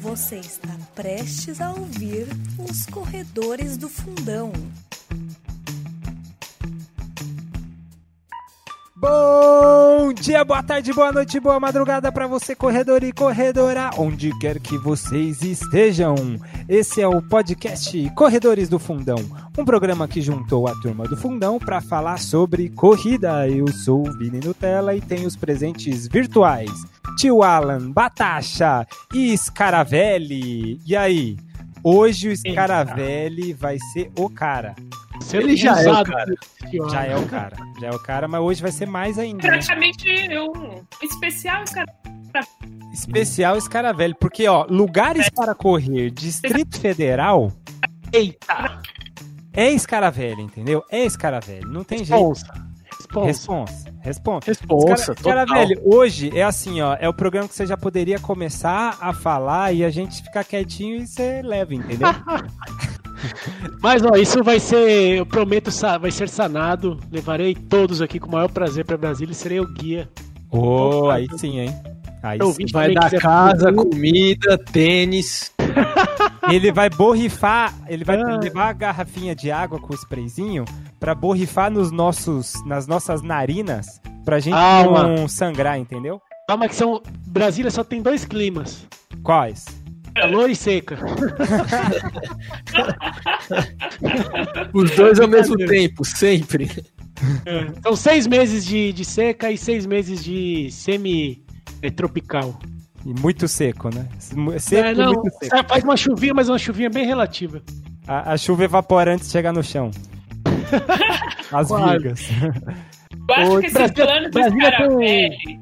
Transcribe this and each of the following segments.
Você está prestes a ouvir os corredores do fundão. Bom dia, boa tarde, boa noite, boa madrugada para você, corredor e corredora, onde quer que vocês estejam. Esse é o podcast Corredores do Fundão, um programa que juntou a turma do Fundão para falar sobre corrida. Eu sou o Vini Nutella e tenho os presentes virtuais. Tio Alan, Batacha e Scaravelli. E aí? Hoje o Scaravelli vai ser o cara. Ele já é o cara. Já é o cara. Já é o cara, mas hoje vai ser mais ainda. né? Praticamente um especial cara. Especial Scaravelli. Porque, ó, lugares para correr, Distrito Federal. Eita! É Scaravelli, entendeu? É Scaravelli. Não tem jeito. Responsa. Responsa. Responsa. Responsa, Cara, total. velho, hoje é assim, ó, é o programa que você já poderia começar a falar e a gente ficar quietinho e você leva, entendeu? Mas ó, isso vai ser, eu prometo, vai ser sanado. Levarei todos aqui com o maior prazer pra Brasília e serei o guia. Ô, aí sim, hein? Aí Eu sim. Vai dar casa, comida, tênis. Ele vai borrifar, ele vai Ah. levar a garrafinha de água com o sprayzinho pra borrifar nos nossos, nas nossas narinas pra gente não sangrar, entendeu? Calma que são. Brasília só tem dois climas: Quais? Calor e seca. Os dois ao mesmo tempo, sempre. São seis meses de, de seca e seis meses de semi-tropical. E muito seco, né? Seco É, não, muito seco. faz uma chuvinha, mas uma chuvinha bem relativa. A, a chuva evapora antes de chegar no chão. As Quase. virgas. Eu acho Ô, que esse Brasília- plano do Brasília tem um- Scaravelli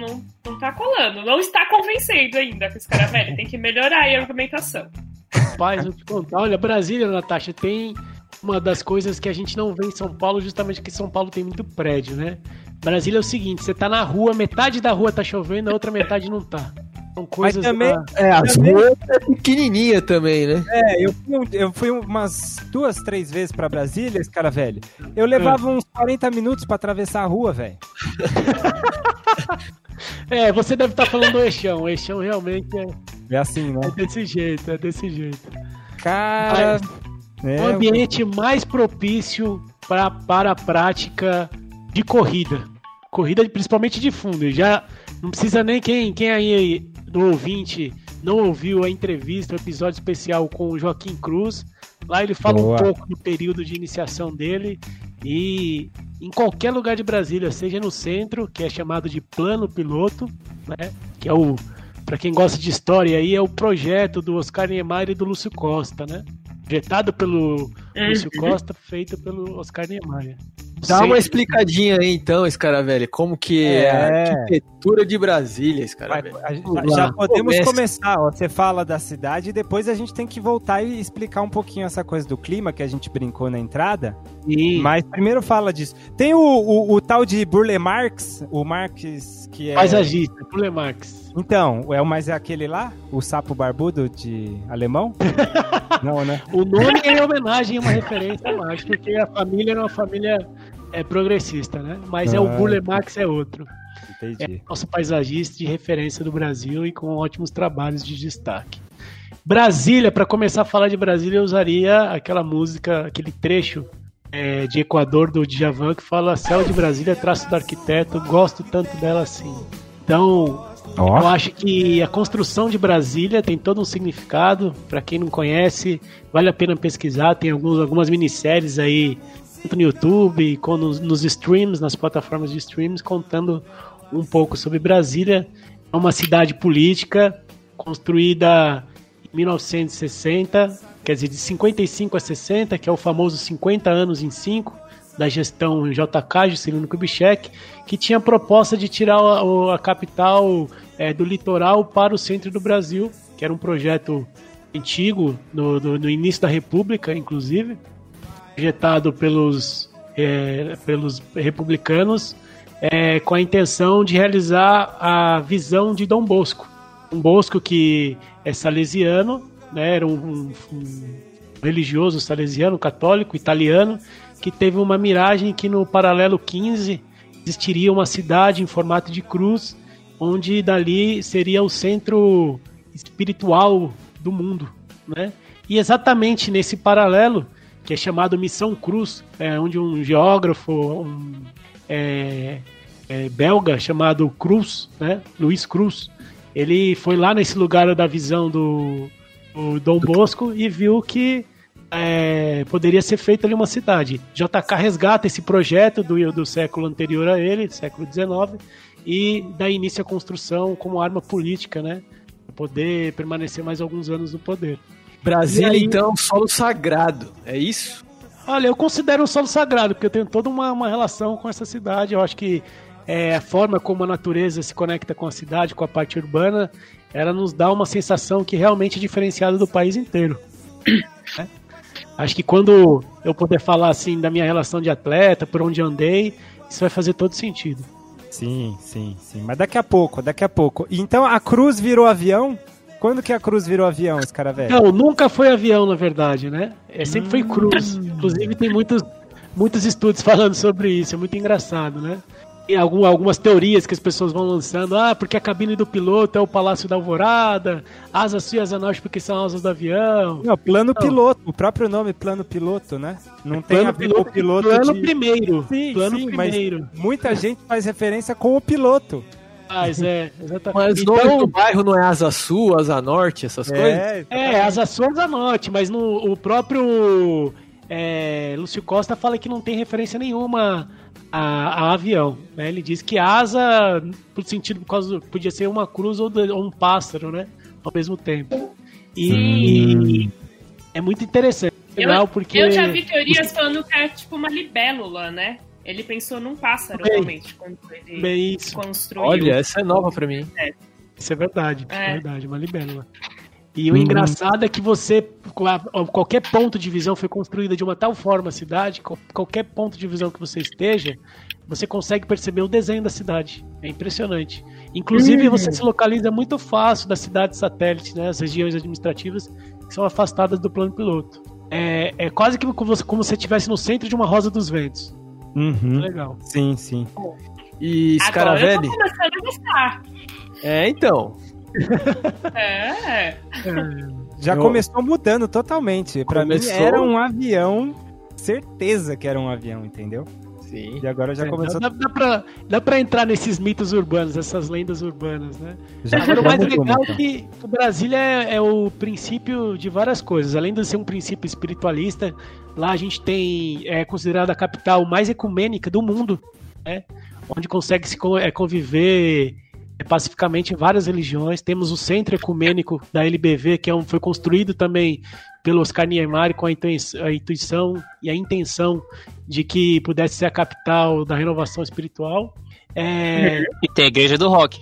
não, não tá colando. Não está convencendo ainda com esse Scaravelli. Tem que melhorar aí a argumentação. Rapaz, vou te contar. Olha, Brasília, Natasha, tem uma das coisas que a gente não vê em São Paulo, justamente porque São Paulo tem muito prédio, né? Brasília é o seguinte, você tá na rua, metade da rua tá chovendo, a outra metade não tá. São coisas... também- da- É, as Também- ruas é pequenininha também, né? É, eu fui, um- eu fui umas duas, três vezes pra Brasília, esse cara velho. Eu levava uns 40 minutos pra atravessar a rua, velho. É, você deve estar falando do Eixão. O Eixão realmente é, É assim, né? é desse jeito, é desse jeito. Cara. É, o ambiente mais propício pra, para a prática de corrida. Corrida principalmente de fundo. Já não precisa nem quem, quem aí do ouvinte não ouviu a entrevista, o episódio especial com o Joaquim Cruz. Lá ele fala Boa. um pouco do período de iniciação dele e em qualquer lugar de Brasília, seja no centro, que é chamado de plano piloto, né? Que é o para quem gosta de história aí é o projeto do Oscar Niemeyer e do Lúcio Costa, né? Projetado pelo Lúcio Costa, feito pelo Oscar Niemeyer. Dá Sei- uma explicadinha aí então, esse cara velho. Como que é, É. a arquitetura de Brasília, esse cara Vai- velho. a- Vamos já podemos Começa. começar, ó. Você fala da cidade e depois a gente tem que voltar e explicar um pouquinho essa coisa do clima que a gente brincou na entrada. Sim. Mas primeiro fala disso. Tem o, o, o tal de Burle Marx, o Marx que é. Paisagista, Pule Marx. Então, é o mais é aquele lá? O sapo barbudo de alemão? Não, né? O nome é em homenagem a uma referência Marx, porque a família era uma família é, progressista, né? Mas é o Ah. Burle Marx é outro. Entendi. É nosso paisagista de referência do Brasil e com ótimos trabalhos de destaque. Brasília, para começar a falar de Brasília, eu usaria aquela música, aquele trecho é, de Equador do Djavan que fala Céu de Brasília, traço do arquiteto, gosto tanto dela assim. Então, Ó. eu acho que a construção de Brasília tem todo um significado. Para quem não conhece, vale a pena pesquisar. Tem alguns, algumas minisséries aí, tanto no YouTube, como nos, nos streams, nas plataformas de streams, contando um pouco sobre Brasília. É uma cidade política construída em 1960, quer dizer, de 55 a 60, que é o famoso 50 anos em 5 da gestão JK, Juscelino Kubitschek, que tinha a proposta de tirar a, a capital eh, do litoral para o centro do Brasil, que era um projeto antigo, no, no início da República, inclusive, projetado pelos, eh, pelos republicanos, eh, com a intenção de realizar a visão de Dom Bosco. Dom Bosco, que é salesiano, né, era um, um- um religioso salesiano, católico, italiano, que teve uma miragem que no paralelo 15 existiria uma cidade em formato de cruz, onde dali seria o centro espiritual do mundo, né? E exatamente nesse paralelo, que é chamado Missão Cruz, é, onde um geógrafo um, é, é, belga chamado Cruz, né? Luiz Cruz, ele foi lá nesse lugar da visão do, do Dom Bosco e viu que é, poderia ser feita ali uma cidade. JK resgata esse projeto do, do século anterior a ele, século XIX, e dá início à construção como arma política, né? Pra poder permanecer mais alguns anos no poder. Brasília, aí- então, solo sagrado. É isso? Olha, eu considero um solo sagrado, porque eu tenho toda uma, uma relação com essa cidade. Eu acho que é, a forma como a natureza se conecta com a cidade, com a parte urbana, ela nos dá uma sensação que realmente é diferenciada do país inteiro. né? Acho que quando eu puder falar assim da minha relação de atleta, por onde andei, isso vai fazer todo sentido. Sim, sim, sim. Mas daqui a pouco, daqui a pouco. Então a cruz virou avião? Quando que a cruz virou avião, esse cara velho? Não, nunca foi avião, na verdade, né? É, sempre foi cruz. Inclusive tem muitos, muitos estudos falando sobre isso, é muito engraçado, né? Algum, algumas teorias que as pessoas vão lançando, ah, porque a cabine do piloto é o Palácio da Alvorada, asas sul e asa norte porque são asas do avião. Não, plano Não. piloto, o próprio nome plano piloto, né? Não tem Plano a ver com o piloto plano de... primeiro. Sim, plano sim, primeiro. mas muita gente faz referência com o piloto. Mas é, exatamente. Mas o nome do bairro não é Asa Sul, Asa Norte, essas coisas? É, É, as ações da Norte, mas no, o próprio é, Lúcio Costa fala que não tem referência nenhuma a, a avião. Né? Ele diz que asa, por sentido, por causa, podia ser uma cruz ou, ou um pássaro, né? Ao mesmo tempo. E é muito interessante. Eu, Legal, porque. eu já vi teorias falando que é tipo uma libélula, né? Ele pensou num pássaro, Bem, realmente, quando ele Bem, isso. construiu. Olha, essa é nova pra mim. Isso é verdade, é, É. verdade, uma libélula. E o engraçado é que você, qualquer ponto de visão foi construída de uma tal forma a cidade, qual- qualquer ponto de visão que você esteja, você consegue perceber o desenho da cidade. É impressionante. Inclusive, você se localiza muito fácil das cidades satélites, né, as regiões administrativas que são afastadas do plano piloto. É, é quase que como você, como se estivesse no centro de uma rosa dos ventos. Uhum. Legal. Sim, sim. E Scaravelli? É, então. É. Já Eu- começou mudando totalmente. Começou- mim era um avião, certeza que era um avião, entendeu? Sim. E agora já É, começou. dá, dá, pra, dá pra entrar nesses mitos urbanos, essas lendas urbanas, né? Já, Agora, o já mais mudou legal muito. é que o Brasília é, é o princípio de várias coisas. Além de ser um princípio espiritualista, lá a gente tem é considerada a capital mais ecumênica do mundo, né? Onde consegue se é, conviver é, pacificamente várias religiões. Temos o centro ecumênico da LBV, que é um, foi construído também pelo Oscar Niemeyer com a intui- a intuição e a intenção de que pudesse ser a capital da renovação espiritual. É, E tem a igreja do rock.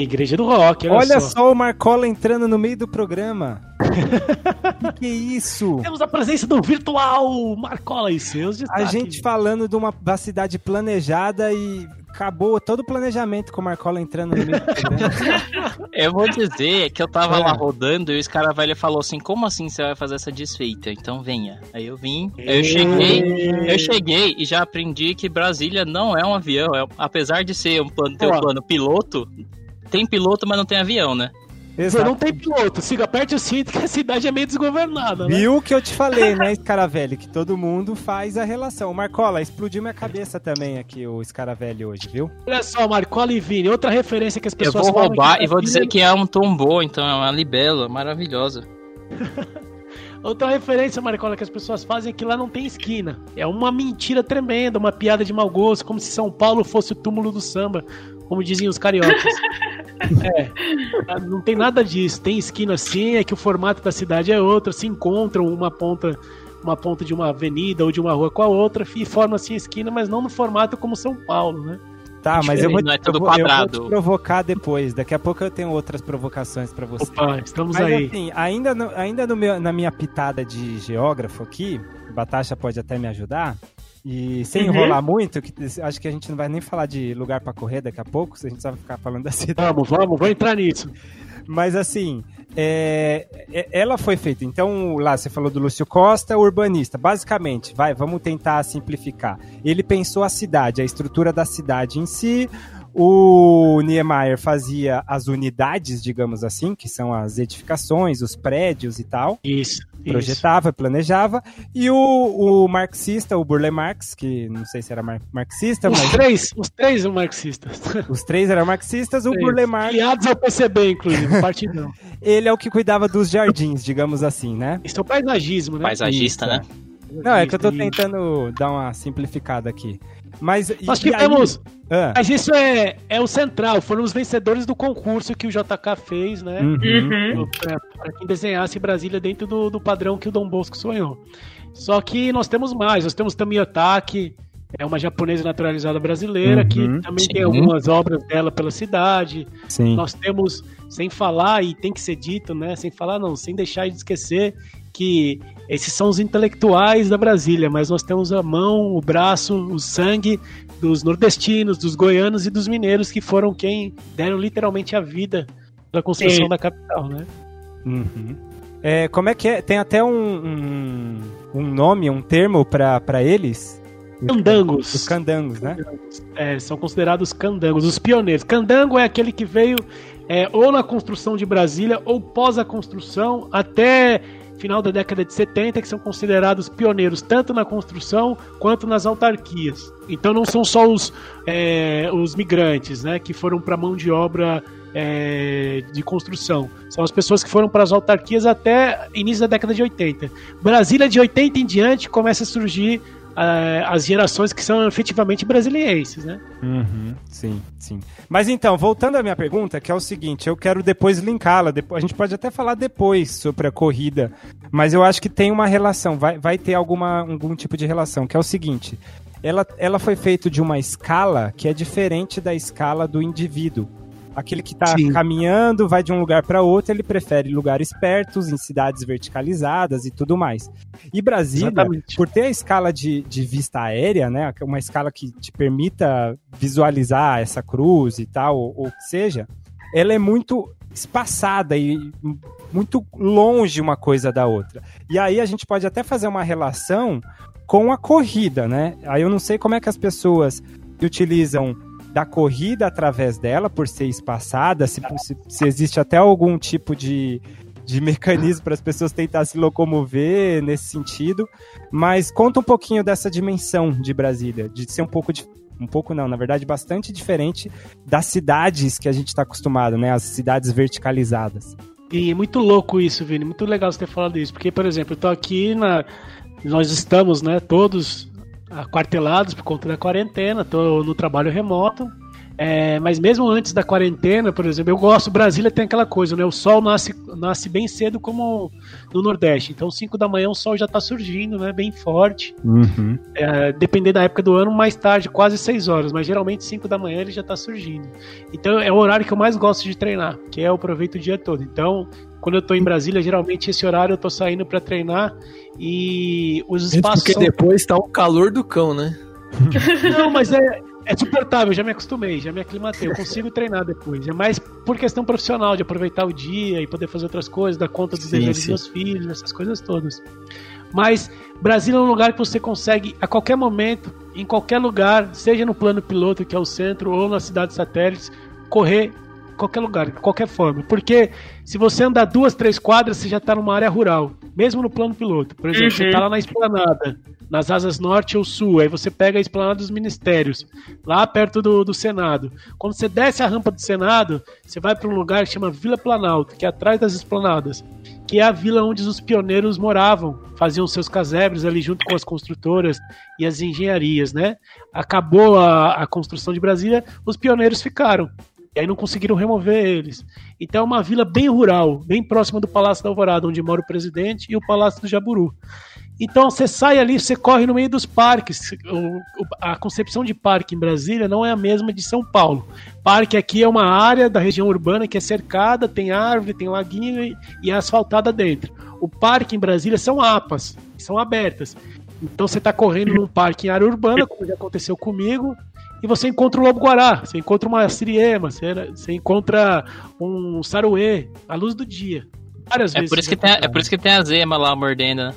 A Igreja do Rock, olha, Olha só. só o Marcola entrando no meio do programa. que, que é isso? Temos a presença do virtual Marcola e seus A destaques. gente falando de uma da cidade planejada e acabou todo o planejamento com o Marcola entrando no meio do programa. Eu vou dizer que eu tava É. lá rodando e o Scaravelli falou assim: Como assim você vai fazer essa desfeita? Então venha. Aí eu vim, eu cheguei, eu cheguei e já aprendi que Brasília não é um avião. é- apesar de ser um plano, ter um plano piloto, tem piloto, mas não tem avião, né? Você Exato. não tem piloto, siga, aperte o cinto que a cidade é meio desgovernada, né? Viu o que eu te falei, né, Scaravelli? Que todo mundo faz a relação. Marcola, explodiu minha cabeça também aqui, o Scaravelli hoje, viu? Olha só, Marcola e Vini, outra referência que as Eu pessoas vou falam roubar e vou dizer que é um tombô, então é uma libela maravilhosa. Outra referência, Marcola, que as pessoas fazem é que lá não tem esquina. É uma mentira tremenda, uma piada de mau gosto, como se São Paulo fosse o túmulo do samba, como diziam os cariocas. é, não tem nada disso. Tem esquina sim, é que o formato da cidade é outro, se encontram uma ponta uma ponta de uma avenida ou de uma rua com a outra e formam assim a esquina, mas não no formato como São Paulo, né? Tá, mas eu vou, Não é eu vou, eu vou te provocar depois. Daqui a pouco eu tenho outras provocações pra você. Opa, estamos Mas aí. assim, ainda, no- ainda no meu- na minha pitada de geógrafo aqui, Batasha pode até me ajudar. E sem Uhum. enrolar muito, que acho que a gente não vai nem falar de lugar pra correr daqui a pouco, se a gente só vai ficar falando da cidade. Vamos, vamos, vamos entrar nisso. Mas assim, é, é- ela foi feita. Então, lá você falou do Lúcio Costa, urbanista. Basicamente, vai, vamos tentar simplificar. Ele pensou a cidade, a estrutura da cidade em si. O Niemeyer fazia as unidades, digamos assim, que são as edificações, os prédios e tal. Isso. isso. Projetava, planejava. E o, o marxista, o Burle Marx, que não sei se era mar- marxista, Os mas três, os três são marxistas. os três eram marxistas. O Burle Marx, Aliados ao PCB, inclusive, partidão. ele é o que cuidava dos jardins, digamos assim, né? Isso é o paisagismo, né? Paisagista, Isso, né? Não, é que eu tô tentando dar uma simplificada aqui. Mas. Nós e aí- tivemos. Ah, Mas isso é, é o central, foram os vencedores do concurso que o JK fez, né? uhum. Uhum. Pra, pra quem desenhasse Brasília dentro do, do padrão que o Dom Bosco sonhou. Só que nós temos mais, nós temos Tami Otaki, é uma japonesa naturalizada brasileira, Uhum, que também tem sim. algumas obras dela pela cidade. Sim. Nós temos, sem falar, e tem que ser dito, né? Sem falar, não, sem deixar de esquecer que esses são os intelectuais da Brasília, mas nós temos a mão, o braço, o sangue dos nordestinos, dos goianos e dos mineiros que foram quem deram literalmente a vida para a construção Sim. da capital, né? Uhum. É, como é que é? Tem até um, um, um nome, um termo pra eles? Candangos. Os candangos, né? É, são considerados candangos, os pioneiros. Candango é aquele que veio é, ou na construção de Brasília ou pós a construção até final da década de 70, que são considerados pioneiros tanto na construção quanto nas autarquias. Então não são só os, é, os migrantes né, que foram para mão de obra é, de construção. São as pessoas que foram para as autarquias até início da década de 80. Brasília, de 80 em diante, começa a surgir ah, as gerações que são efetivamente brasilienses, né? Uhum, sim, sim. Mas então, voltando à minha pergunta, que é o seguinte, eu quero depois linká-la. A gente pode até falar depois sobre a corrida, mas eu acho que tem uma relação, vai, vai ter alguma, algum tipo de relação, que é o seguinte. Ela, ela foi feita de uma escala que é diferente da escala do indivíduo. Aquele que está caminhando, vai de um lugar para outro, ele prefere lugares pertos, em cidades verticalizadas e tudo mais. E Brasília, Exatamente. por ter a escala de, de vista aérea, né, uma escala que te permita visualizar essa cruz e tal, ou, ou que seja, ela é muito espaçada e muito longe uma coisa da outra. E aí a gente pode até fazer uma relação com a corrida, né? Aí eu não sei como é que as pessoas utilizam da corrida através dela, por ser espaçada, se, se, se existe até algum tipo de, de mecanismo para as pessoas tentar se locomover nesse sentido. Mas conta um pouquinho dessa dimensão de Brasília, de ser um pouco de, um pouco não, na verdade, bastante diferente das cidades que a gente está acostumado, né? As cidades verticalizadas. E é muito louco isso, Vini. Muito legal você ter falado isso. Porque, por exemplo, eu tô aqui na. Nós estamos, né, todos aquartelados por conta da quarentena, tô no trabalho remoto. É, mas mesmo antes da quarentena, por exemplo, eu gosto, Brasília tem aquela coisa, né? O sol nasce, nasce bem cedo como no Nordeste. Então, 5 da manhã o sol já tá surgindo, né? Bem forte. Uhum. É, dependendo da época do ano, mais tarde, quase 6 horas, mas geralmente 5 da manhã ele já tá surgindo. Então é o horário que eu mais gosto de treinar, que é eu aproveito o dia todo. Então, quando eu tô em Brasília, geralmente esse horário eu tô saindo para treinar e os espaços Porque são... depois tá o calor do cão, né? Não, mas é, é suportável, já me acostumei, já me aclimatei, eu consigo treinar depois. É mais por questão profissional, de aproveitar o dia e poder fazer outras coisas, dar conta dos Sim, deveres dos sim. meus filhos, essas coisas todas. Mas Brasília é um lugar que você consegue, a qualquer momento, em qualquer lugar, seja no plano piloto, que é o centro, ou nas cidades satélites, correr qualquer lugar, de qualquer forma. Porque se você andar duas, três quadras, você já está numa área rural, mesmo no plano piloto. Por exemplo, você Uhum. está lá na esplanada, nas asas norte ou sul, aí você pega a esplanada dos ministérios, lá perto do, do Senado. Quando você desce a rampa do Senado, você vai para um lugar que chama Vila Planalto, que é atrás das esplanadas, que é a vila onde os pioneiros moravam, faziam seus casebres ali junto com as construtoras e as engenharias, né? Acabou a, a construção de Brasília, os pioneiros ficaram. E aí não conseguiram remover eles. Então é uma vila bem rural, bem próxima do Palácio da Alvorada, onde mora o presidente, e o Palácio do Jaburu. Então você sai ali, você corre no meio dos parques. O- a concepção de parque em Brasília não é a mesma de São Paulo. Parque aqui é uma área da região urbana que é cercada, tem árvore, tem laguinho e, e é asfaltada dentro. O parque em Brasília são APAs, são abertas. Então você tá correndo num parque em área urbana, como já aconteceu comigo, e você encontra um lobo-guará, você encontra uma siriema, você, você encontra um saruê, à luz do dia. Várias É vezes. por, isso que tem, é por isso que tem a zema lá mordendo, né?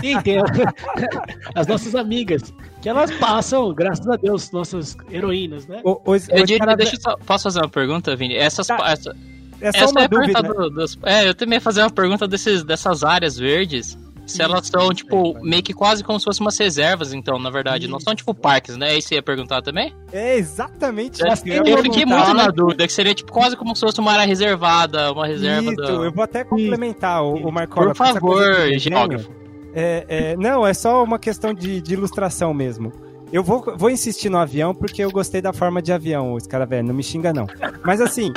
Sim, tem a- as nossas amigas, que elas passam, graças a Deus, nossas heroínas, né? O- os- Eu os diria- cara- deixa eu só, posso fazer uma pergunta, Vini? Essas, Tá. essa, é só essa uma é a dúvida. pergunta do- dos- é, eu também ia fazer uma pergunta desses, dessas áreas verdes. Se elas são, tipo, meio que quase como se fossem umas reservas, então, na verdade. Não são, tipo, parques, né? Isso você ia perguntar também? É exatamente Eu, eu fiquei muito na dúvida, que seria, tipo, quase como se fosse uma área reservada, uma reserva Isso, da... eu vou até complementar o, o Marcola. Por favor, geógrafo. É, é, não, é só uma questão de, de ilustração mesmo. Eu vou, vou insistir no avião porque eu gostei da forma de avião, os cara velho, não me xinga não. Mas assim,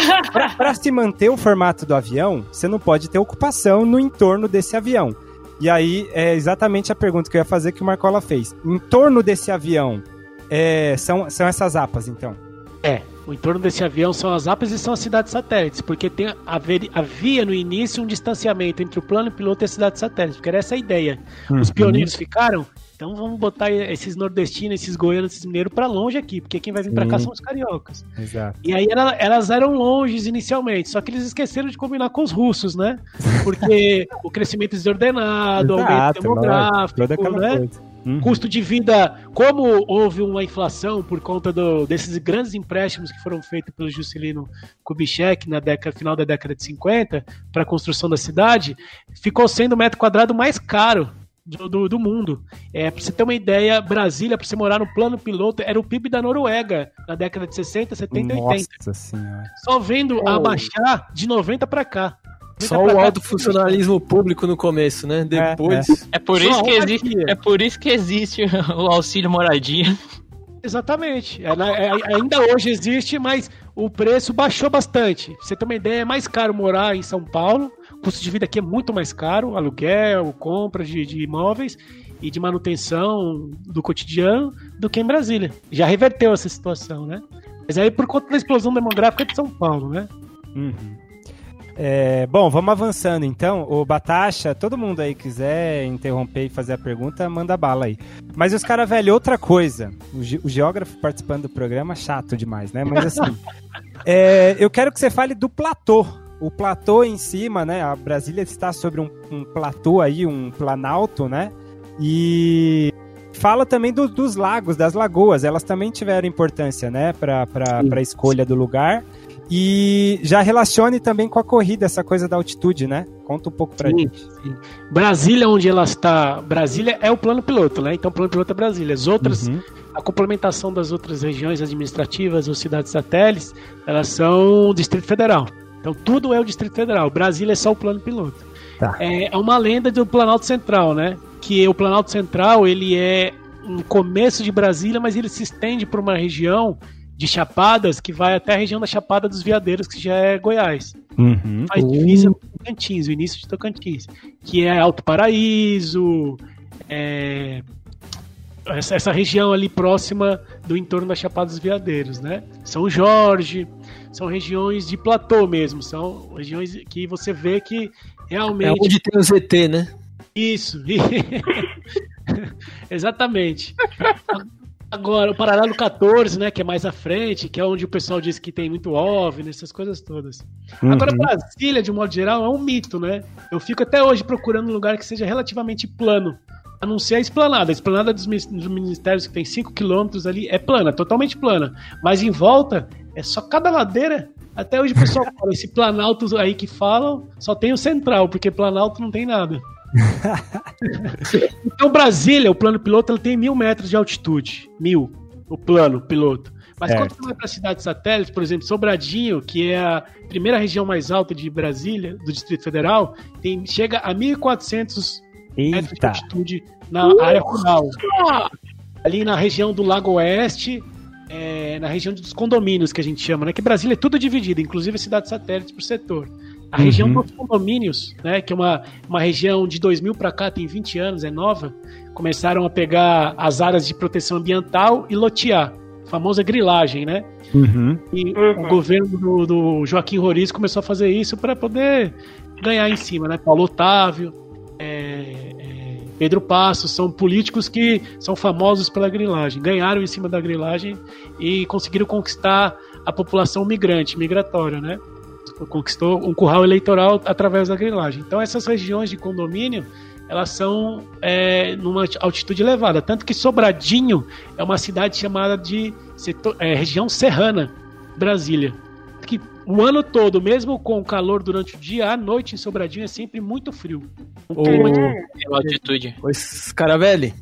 pra se manter o formato do avião, você não pode ter ocupação no entorno desse avião. E aí é exatamente a pergunta que eu ia fazer que o Marcola fez. Em torno desse avião, é, são, são essas apas, então. É, o entorno desse avião são as APAs e são as cidades satélites, porque tem haver, havia no início um distanciamento entre o plano piloto e a cidade satélite, porque era essa a ideia. Os pioneiros ficaram, então vamos botar esses nordestinos, esses goianos, esses mineiros pra longe aqui, porque quem vai vir pra cá são os cariocas. Exato. E aí ela- elas eram longes inicialmente, só que eles esqueceram de combinar com os russos, né? Porque o crescimento desordenado, o aumento demográfico, né? Uhum. custo de vida, como houve uma inflação por conta do- desses grandes empréstimos que foram feitos pelo Juscelino Kubitschek na década, final da década de 50 para a construção da cidade, ficou sendo o metro quadrado mais caro do, do, do mundo. É, para você ter uma ideia, Brasília, para você morar no plano piloto, era o PIB da Noruega na década de 60, 70 e 80. Nossa senhora. Só vendo Oh. abaixar de 90 para cá. 90 Só pra o cá, alto funcionalismo público no começo, né? Depois. É por, Só isso que existe, aqui. é por isso que existe o auxílio moradia. Exatamente. É, é, ainda hoje existe, mas o preço baixou bastante. Pra você ter uma ideia, é mais caro morar em São Paulo. O custo de vida aqui é muito mais caro, aluguel, compra de, de imóveis e de manutenção do cotidiano do que em Brasília. Já reverteu essa situação, né? Mas aí por conta da explosão demográfica de São Paulo, né? Uhum. É, bom, vamos avançando então. O Batacha, todo mundo aí quiser interromper e fazer a pergunta, manda bala aí. Mas os caras, velho, outra coisa. O, ge- o geógrafo participando do programa, chato demais, né? Mas assim, é, eu quero que você fale do platô. O platô em cima, né? A Brasília está sobre um, um platô aí, um planalto, né? E fala também do- dos lagos, das lagoas. Elas também tiveram importância, né? Para a escolha do lugar. E já relacione também com a corrida, essa coisa da altitude, né? Conta um pouco pra Sim, gente. sim. Brasília, onde ela está. Brasília é o plano piloto, né? Então, o plano piloto é Brasília. As outras Uhum. a complementação das outras regiões administrativas ou cidades satélites, elas são o Distrito Federal. Então tudo é o Distrito Federal. Brasília é só o plano piloto. Tá. É, é uma lenda do Planalto Central, né? Que o Planalto Central ele é um começo de Brasília, mas ele se estende por uma região de Chapadas que vai até a região da Chapada dos Veadeiros, que já é Goiás Uhum. faz divisa com Tocantins, o início de Tocantins, que é Alto Paraíso, é, essa, essa região ali próxima do entorno da Chapada dos Veadeiros, né? São Jorge, são regiões de platô mesmo, são regiões que você vê que É realmente onde tem o ZT, né? isso. Exatamente. Agora, o paralelo 14, né, que é mais à frente, que é onde o pessoal diz que tem muito OVNI, essas coisas todas. Agora, Uhum. Brasília, de um modo geral, é um mito, né? Eu fico até hoje procurando um lugar que seja relativamente plano. A não ser a esplanada. A esplanada dos dos ministérios, que tem 5 quilômetros ali, é plana, totalmente plana. Mas em volta, é só cada ladeira. Até hoje o pessoal fala, esse planalto aí que falam, só tem o central, porque planalto não tem nada. então, Brasília, o plano piloto, ele tem mil metros de altitude. Mil, o plano piloto. Mas quando você vai para cidades satélites, por exemplo, Sobradinho, que é a primeira região mais alta de Brasília, do Distrito Federal, tem, chega a 1.400 metros de altitude na área rural. Ali na região do Lago Oeste, é, na região dos condomínios que a gente chama, né? Que Brasília é tudo dividido, inclusive cidades satélites por setor. A região Uhum. dos condomínios, né? Que é uma, uma região de 2000 para cá, tem 20 anos, é nova. Começaram a pegar as áreas de proteção ambiental e lotear. A famosa grilagem, né? Uhum. E Uhum. o governo do, do Joaquim Roriz começou a fazer isso para poder ganhar em cima, né? Paulo Otávio, é, é, Pedro Passos, são políticos que são famosos pela grilagem, ganharam em cima da grilagem e conseguiram conquistar a população migrante, migratória, né? Conquistou um curral eleitoral através da grilagem. Então essas regiões de condomínio elas são é, numa altitude elevada, tanto que Sobradinho é uma cidade chamada de setor, é, região serrana, Brasília. Que o ano todo, mesmo com calor durante o dia, à noite em Sobradinho é sempre muito frio. Um clima de- Pela altitude. Ô, Scaravelli,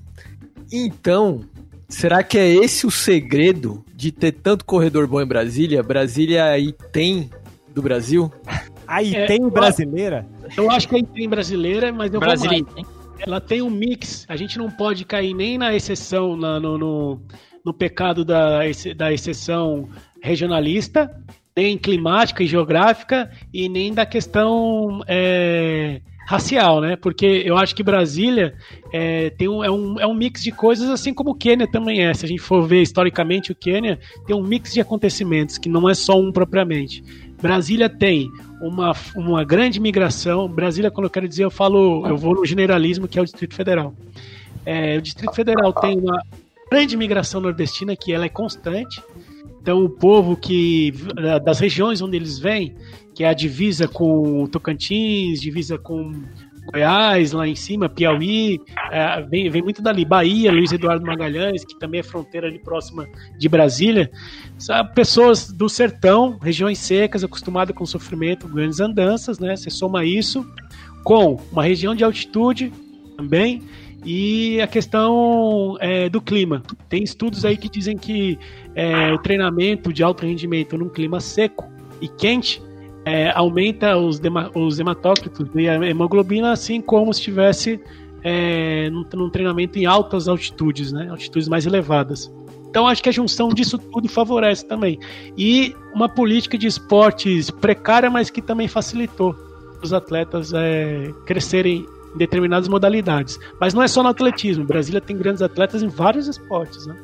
então, será que é esse o segredo de ter tanto corredor bom em Brasília? Brasília aí tem do Brasil? Aí É, tem eu- brasileira? Eu acho que é em brasileira, mas eu vou mais. Ela tem um mix. A gente não pode cair nem na exceção, na- no, no, no pecado da, da exceção regionalista, nem climática e geográfica, e nem da questão é, racial, né? Porque eu acho que Brasília é, tem um, é, um, é um mix de coisas, assim como o Quênia também é. Se a gente for ver historicamente o Quênia, tem um mix de acontecimentos, que não é só um propriamente. Brasília tem uma, uma grande migração. Brasília, quando eu quero dizer, eu falo, eu vou no generalismo, que é o Distrito Federal. É, o Distrito Federal tem uma grande migração nordestina, que ela é constante. Então, o povo que das regiões onde eles vêm, que é a divisa com Tocantins, divisa com Goiás, lá em cima, Piauí, é, vem, vem muito dali. Bahia, Luiz Eduardo Magalhães, que também é fronteira ali próxima de Brasília. São pessoas do sertão, regiões secas, acostumadas com sofrimento, grandes andanças, né? Você soma isso com uma região de altitude também e a questão é, do clima. Tem estudos aí que dizem que é, o treinamento de alto rendimento num clima seco e quente é, aumenta os, os hematócritos e a hemoglobina, assim como se estivesse é, num, num treinamento em altas altitudes, né? Altitudes mais elevadas. Então acho que a junção disso tudo favorece também. E uma política de esportes precária, mas que também facilitou os atletas é, crescerem em determinadas modalidades. Mas não é só no atletismo. Brasília tem grandes atletas em vários esportes, né?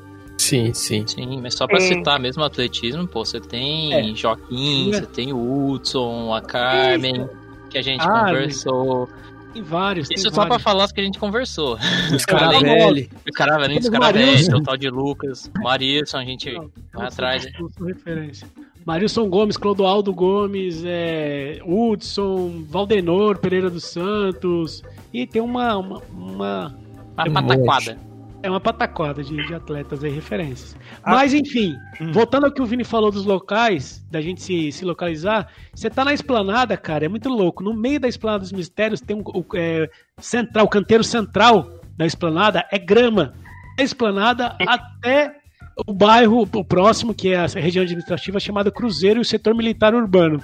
Sim, sim. Sim, mas só pra Sim. citar mesmo o atletismo, pô, você tem É. Joaquim, É. você tem o Hudson, a Carmen, que a gente Ah, conversou. Tem vários. tem Isso só pra vários. falar os que a gente conversou. Os Scaravelli. O cara, além dos Temos caras Marilson. velhos, o tal de Lucas, Marilson, a gente Não, vai não atrás. sou- não sou referência. Marilson Gomes, Clodoaldo Gomes, é, Hudson, Valdenor, Pereira dos Santos. E tem uma, uma, uma- Uma um pataquada. É uma pataquada de, de atletas aí, referências. Ah. Mas, enfim, Hum. voltando ao que o Vini falou dos locais, da gente se, se localizar, você tá na esplanada, cara, é muito louco. No meio da esplanada dos mistérios tem um o, é, central, o canteiro central da esplanada é grama. Da esplanada até o bairro o próximo, que é a região administrativa chamada Cruzeiro e o setor militar urbano.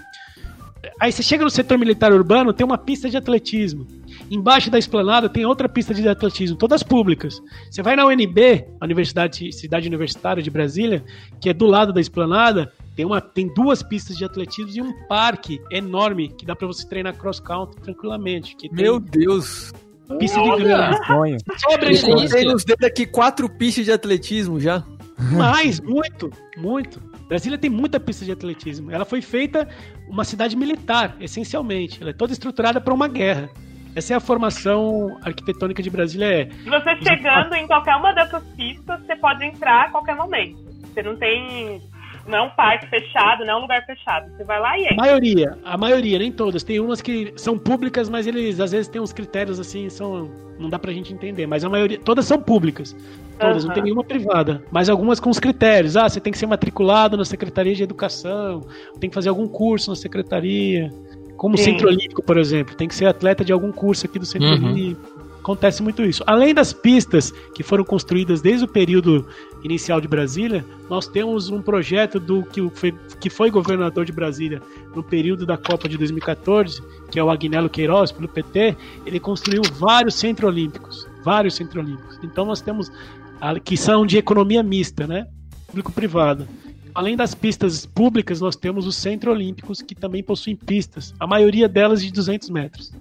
Aí você chega no setor militar urbano, tem uma pista de atletismo. Embaixo da esplanada tem outra pista de atletismo, todas públicas. Você vai na UNB, a Universidade, Cidade Universitária de Brasília, que é do lado da esplanada, tem, uma, tem duas pistas de atletismo e um parque enorme que dá pra você treinar cross country tranquilamente. Que tem Meu Deus. pista de grama. Sonho. Sobre? Contei nos dedos aqui quatro pistas de atletismo já. mais, muito, muito. Brasília tem muita pista de atletismo. Ela foi feita uma cidade militar, essencialmente. Ela é toda estruturada para uma guerra. Essa é a formação arquitetônica de Brasília. É. Você chegando em qualquer uma dessas pistas, você pode entrar a qualquer momento. Você não tem. Não é um parque fechado, não é um lugar fechado. Você vai lá e A entra. maioria, a maioria, nem todas. Tem umas que são públicas, mas eles às vezes têm uns critérios assim, são não dá pra gente entender, mas a maioria, todas são públicas. Todas, não Aham. tem nenhuma privada, mas algumas com os critérios. Ah, você tem que ser matriculado na Secretaria de Educação, tem que fazer algum curso na secretaria. Como o Sim. Centro Olímpico, por exemplo, tem que ser atleta de algum curso aqui do Centro Uhum. Olímpico. Acontece muito isso. Além das pistas que foram construídas desde o período inicial de Brasília, nós temos um projeto do que foi, que foi governador de Brasília no período da Copa de 2014, que é o Agnello Queiroz, pelo PT. Ele construiu vários centros olímpicos, vários centros olímpicos. Então nós temos a- que são de economia mista, né? Público-privada. Além das pistas públicas, nós temos os centros olímpicos que também possuem pistas, a maioria delas de 200 metros.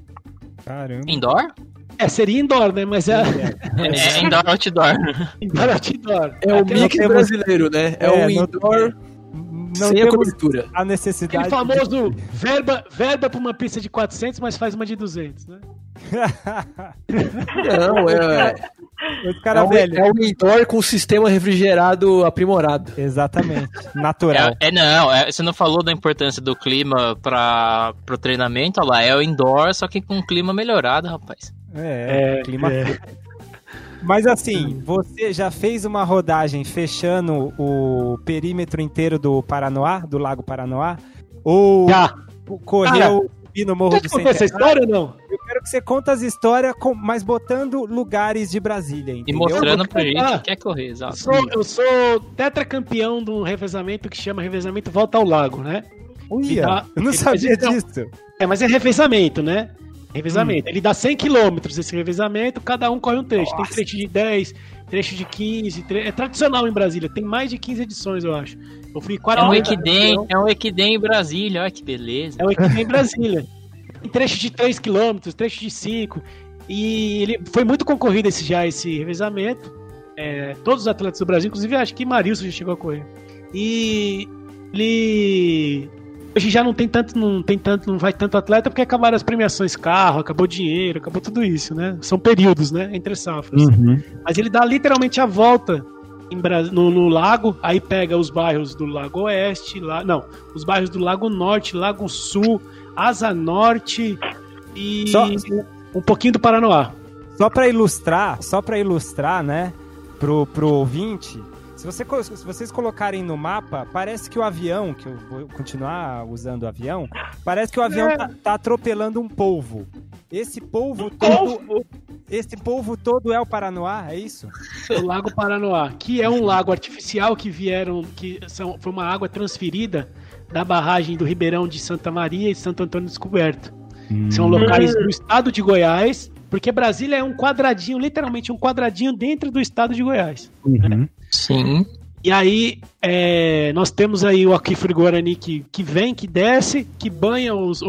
Caramba. Indoor? É, seria indoor, né? Mas é, É, indoor outdoor. indoor outdoor. É o mix temos- brasileiro, né? É, É, o indoor Não sem a cobertura. a necessidade. Aquele famoso verba, verba para uma pista de 400, mas faz uma de 200, né? Não, é, Os é, um, é um indoor com sistema refrigerado aprimorado. Exatamente. Natural. É, é, não, é, você não falou da importância do clima para pro treinamento, olha lá, é o indoor, só que com clima melhorado, rapaz. É, É, clima. é. Mas assim, você já fez uma rodagem fechando o perímetro inteiro do Paranoá, do Lago Paranoá? Ou Já. correu e no Morro do te contei essa Centenário? história ou não? Eu quero que você conte as histórias, com- mas botando lugares de Brasília, E entendeu? mostrando pra gente contar. que quer correr, Eu exato. sou, eu sou tetracampeão de um revezamento que chama Revezamento Volta ao Lago, né? Uia, dá- eu não sabia disso. É, mas é revezamento, né? Revezamento. Ele dá 100 km esse revezamento, cada um corre um trecho. Tem Nossa. trecho de 10, trecho de 15. tre- É tradicional em Brasília, tem mais de 15 edições, eu acho. Eu fui É quatro um Equidem, é um Equidem em Brasília, olha que beleza. É o Equidem em Brasília. Tem trecho de 3 km, trecho de 5. E ele foi muito concorrido esse, já esse revezamento. É, todos os atletas do Brasil, inclusive acho que Marilson já chegou a correr. E ele hoje já não tem tanto, não tem tanto, não vai tanto atleta porque acabaram as premiações carro, acabou dinheiro, acabou tudo isso, né? São períodos, né? Entre safras. Mas ele dá literalmente a volta no, no lago, aí pega os bairros do Lago Oeste, lá, não, os bairros do Lago Norte, Lago Sul, Asa Norte e Só- um pouquinho do Paranoá. Só pra ilustrar, só para ilustrar, né, pro, pro ouvinte, se, você, se vocês colocarem no mapa, parece que o avião, que eu vou continuar usando o avião, parece que o avião É. tá, tá atropelando um polvo. Esse polvo todo, esse polvo todo é o Paranoá, é isso? o Lago Paranoá, que é um lago artificial que vieram, que são, foi uma água transferida da barragem do Ribeirão de Santa Maria e Santo Antônio Descoberto. São locais do estado de Goiás, porque Brasília é um quadradinho, literalmente um quadradinho dentro do estado de Goiás. Sim. E aí, é, nós temos aí o aquífero Guarani que, que vem, que desce, que banha os- o,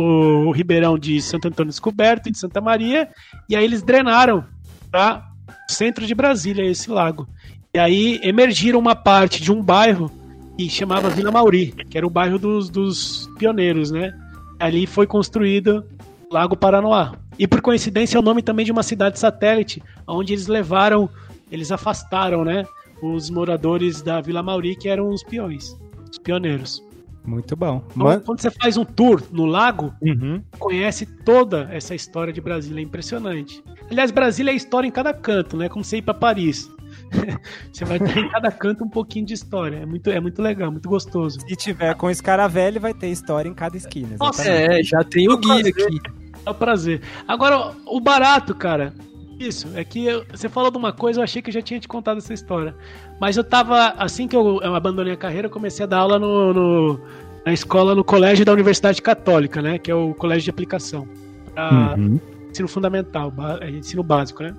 o Ribeirão de Santo Antônio Descoberto e de Santa Maria, e aí eles drenaram para o centro de Brasília, esse lago. E aí emergiram uma parte de um bairro que chamava Vila Mauri, que era o bairro dos, dos pioneiros, né? Ali foi construído Lago Paranoá. E por coincidência é o nome também de uma cidade satélite, onde eles levaram, eles afastaram, né? Os moradores da Vila Mauri, que eram os peões, os pioneiros. Muito bom. Então, Man- quando você faz um tour no lago, Uhum. conhece toda essa história de Brasília, é impressionante. Aliás, Brasília é história em cada canto, né? Como você ir para Paris. você vai ter em cada canto um pouquinho de história. É muito, é muito legal, muito gostoso. Se tiver com escaravelho, vai ter história em cada esquina. Nossa, exatamente. É, já tem o guia aqui. É um prazer. Agora, o barato, cara. Isso, é que eu- você falou de uma coisa, eu achei que eu já tinha te contado essa história. Mas eu tava, assim que eu, eu abandonei a carreira, eu comecei a dar aula no, no- na escola, no colégio da Universidade Católica, né? Que é o colégio de aplicação. Pra Uhum. ensino fundamental, é, ensino básico, né?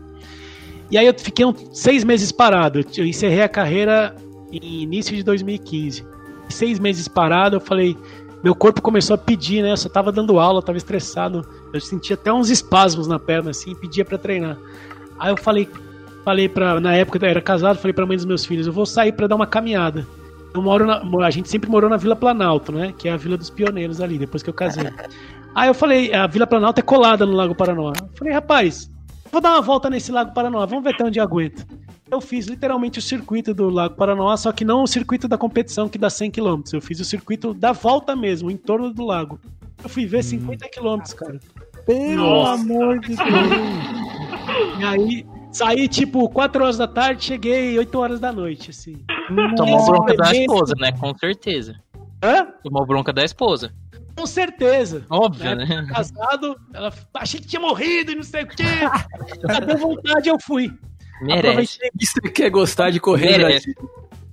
E aí eu fiquei uns seis meses parado. Eu encerrei a carreira em início de 2015. Seis meses parado, eu falei, meu corpo começou a pedir, né? Eu só tava dando aula, tava estressado. Eu sentia até uns espasmos na perna, assim, pedia pra treinar. Aí eu falei, falei para na época eu era casado, falei pra mãe dos meus filhos, eu vou sair pra dar uma caminhada. Eu moro na, a gente sempre morou na Vila Planalto, né? Que é a Vila dos Pioneiros ali, depois que eu casei. Aí eu falei, a Vila Planalto é colada no Lago Paranoá. Eu falei, rapaz, vou dar uma volta nesse Lago Paranoá, vamos ver até onde aguenta. Eu fiz literalmente o circuito do Lago Paranoá, só que não o circuito da competição que dá 100 km. Eu fiz o circuito da volta mesmo, em torno do lago. Eu fui ver 50 km, cara. Pelo Nossa. amor de Deus. E aí, saí tipo 4 horas da tarde, cheguei 8 horas da noite, assim. Tomou bronca da esposa, né? Com certeza. Hã? Tomou bronca da esposa. Com certeza. Óbvio, né? né? Casado, ela achei que tinha morrido e não sei o quê. Deu vontade, eu fui. Merece. Isso quer gostar de correr, Merece. né?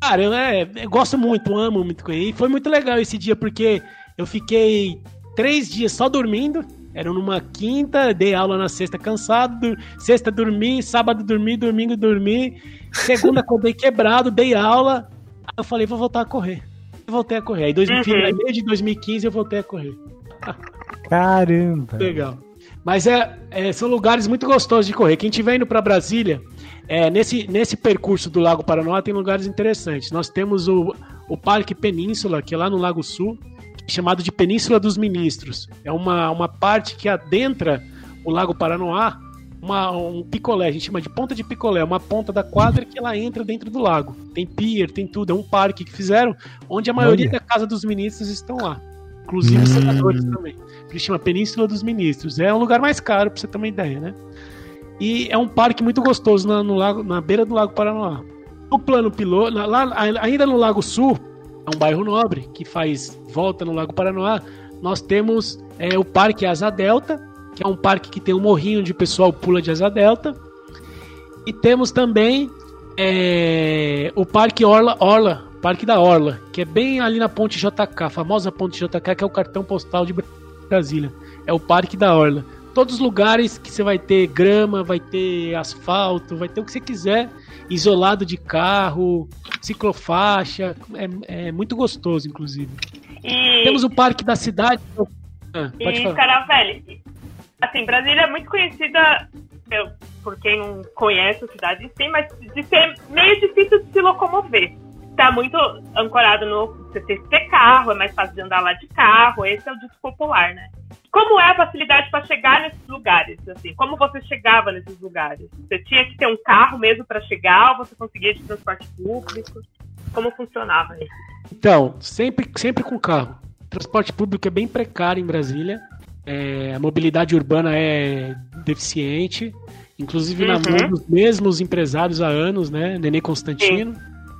Cara, eu, é, eu gosto muito, amo muito correr. E foi muito legal esse dia, porque eu fiquei três dias só dormindo. Era numa quinta, dei aula na sexta cansado, dur- sexta dormi, sábado dormi, domingo dormi, segunda acordei quebrado, dei aula. Aí eu falei, vou voltar a correr. Eu voltei a correr. Aí, dois, Uhum. meio de 2015, eu voltei a correr. Caramba. Legal. Mas é, é, são lugares muito gostosos de correr. Quem estiver indo para Brasília, é, nesse, nesse percurso do Lago Paranoá tem lugares interessantes. Nós temos o, o Parque Península, que é lá no Lago Sul, chamado de Península dos Ministros. É uma, uma parte que adentra o Lago Paranoá uma, um picolé, a gente chama de ponta de picolé, uma ponta da quadra que ela entra dentro do lago. Tem pier, tem tudo, é um parque que fizeram, onde a maioria Olha. da casa dos ministros estão lá. Inclusive Hum. os senadores também. Ele chama Península dos Ministros. É um lugar mais caro, pra você ter uma ideia, né? E é um parque muito gostoso na, no lago, na beira do Lago Paranoá. No plano piloto, lá, ainda no Lago Sul, é um bairro nobre que faz volta no Lago Paranoá. Nós temos é, o Parque Asa Delta, que é um parque que tem um morrinho o pessoal pula de asa delta. E temos também é, o Parque Orla, Orla, Parque da Orla, que é bem ali na Ponte JK, a famosa Ponte JK, que é o cartão postal de Brasília. É o Parque da Orla. Todos os lugares que você vai ter grama, vai ter asfalto, vai ter o que você quiser, isolado de carro, ciclofaixa, é, é muito gostoso, inclusive. E, Temos o Parque da Cidade. Ah, pode e falar. Caravelli, assim, Brasília é muito conhecida eu- por quem não conhece a cidade em si, mas de ser meio difícil de se locomover. Tá muito ancorado no você ter que ter carro, é mais fácil de andar lá de carro, esse é o dito popular, né? Como é a facilidade para chegar nesses lugares? Assim, como você chegava nesses lugares? Você tinha que ter um carro mesmo para chegar, ou você conseguia de transporte público? Como funcionava isso? Então, sempre, sempre com carro. Transporte público é bem precário em Brasília. É, a mobilidade urbana é deficiente. Inclusive na Uhum. mão dos mesmos empresários há anos, né? Nenê Constantino.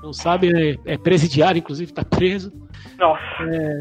Não sabe, é, é presidiário, inclusive, está preso. Nossa.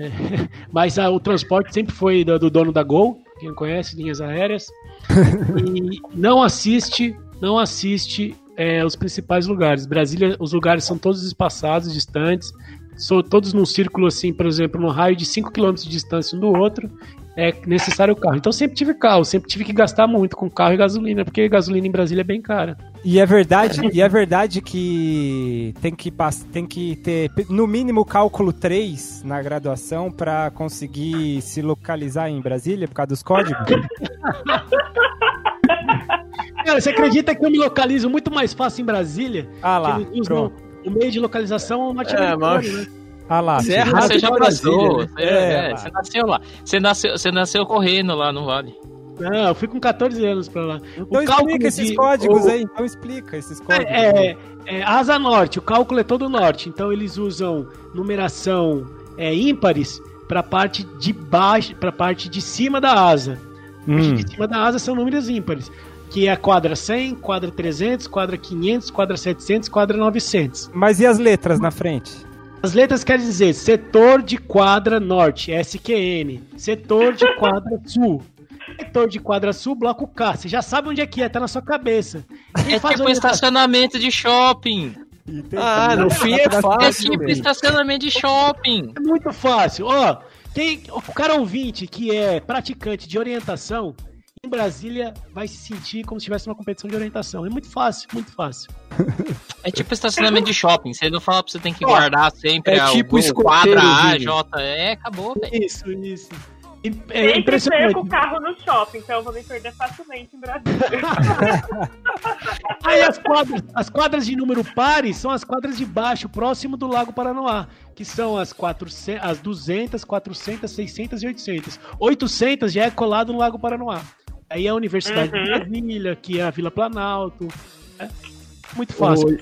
Mas ah, o transporte sempre foi do, do dono da Gol, quem não conhece, linhas aéreas. e não assiste, não assiste é, os principais lugares. Brasília, os lugares são todos espaçados, distantes, são todos num círculo assim, por exemplo, no raio de 5 km de distância um do outro. É necessário o carro. Então sempre tive carro, sempre tive que gastar muito com carro e gasolina, porque gasolina em Brasília é bem cara. E é verdade, e é verdade que tem que, pass- tem que ter no mínimo cálculo 3 na graduação para conseguir se localizar em Brasília por causa dos códigos? Cara, você acredita que eu me localizo muito mais fácil em Brasília? Ah lá, que eles usam o meio de localização É, norte-americano, mas- né? Ah lá. Você é rápido Você já pra passou. Brasília, Você, É, é, você nasceu lá. Você nasceu, você nasceu correndo lá no vale. Não, eu fui com 14 anos pra lá. Então o cálculo explica esses de- códigos o- aí, então explica esses códigos. É, é, asa norte, o cálculo é todo norte, então eles usam numeração é, ímpares para parte de baixo, para parte de cima da asa. A parte Hum. de cima da asa são números ímpares, que é a quadra 100, quadra 300, quadra 500, quadra 700, quadra 900. Mas e as letras na frente? As letras querem dizer setor de quadra norte, SQN, setor de quadra sul. Setor de quadra sul, bloco K. Você já sabe onde é que é, tá na sua cabeça. Quem É faz tipo orientação- estacionamento de shopping. Ah, no fim é É fácil. tipo estacionamento de shopping. É muito fácil. Ó, quem, o cara ouvinte que é praticante de orientação, em Brasília vai se sentir como se estivesse numa competição de orientação. É muito fácil, muito fácil. É tipo estacionamento de shopping. Você não fala pra você tem que guardar sempre é a- tipo o escoteiro, quadra A. J. É, acabou, velho. Isso, isso. E- É Sempre perco impressionante. o carro no shopping, então eu vou me perder facilmente em Brasília. Aí as quadras, as quadras de número pares são as quadras de baixo, próximo do Lago Paranoá, que são as, 400, as 200, 400, 600 e 800. 800 já é colado no Lago Paranoá. Aí é a Universidade Uhum. de Brasília, que é a Vila Planalto. É muito fácil.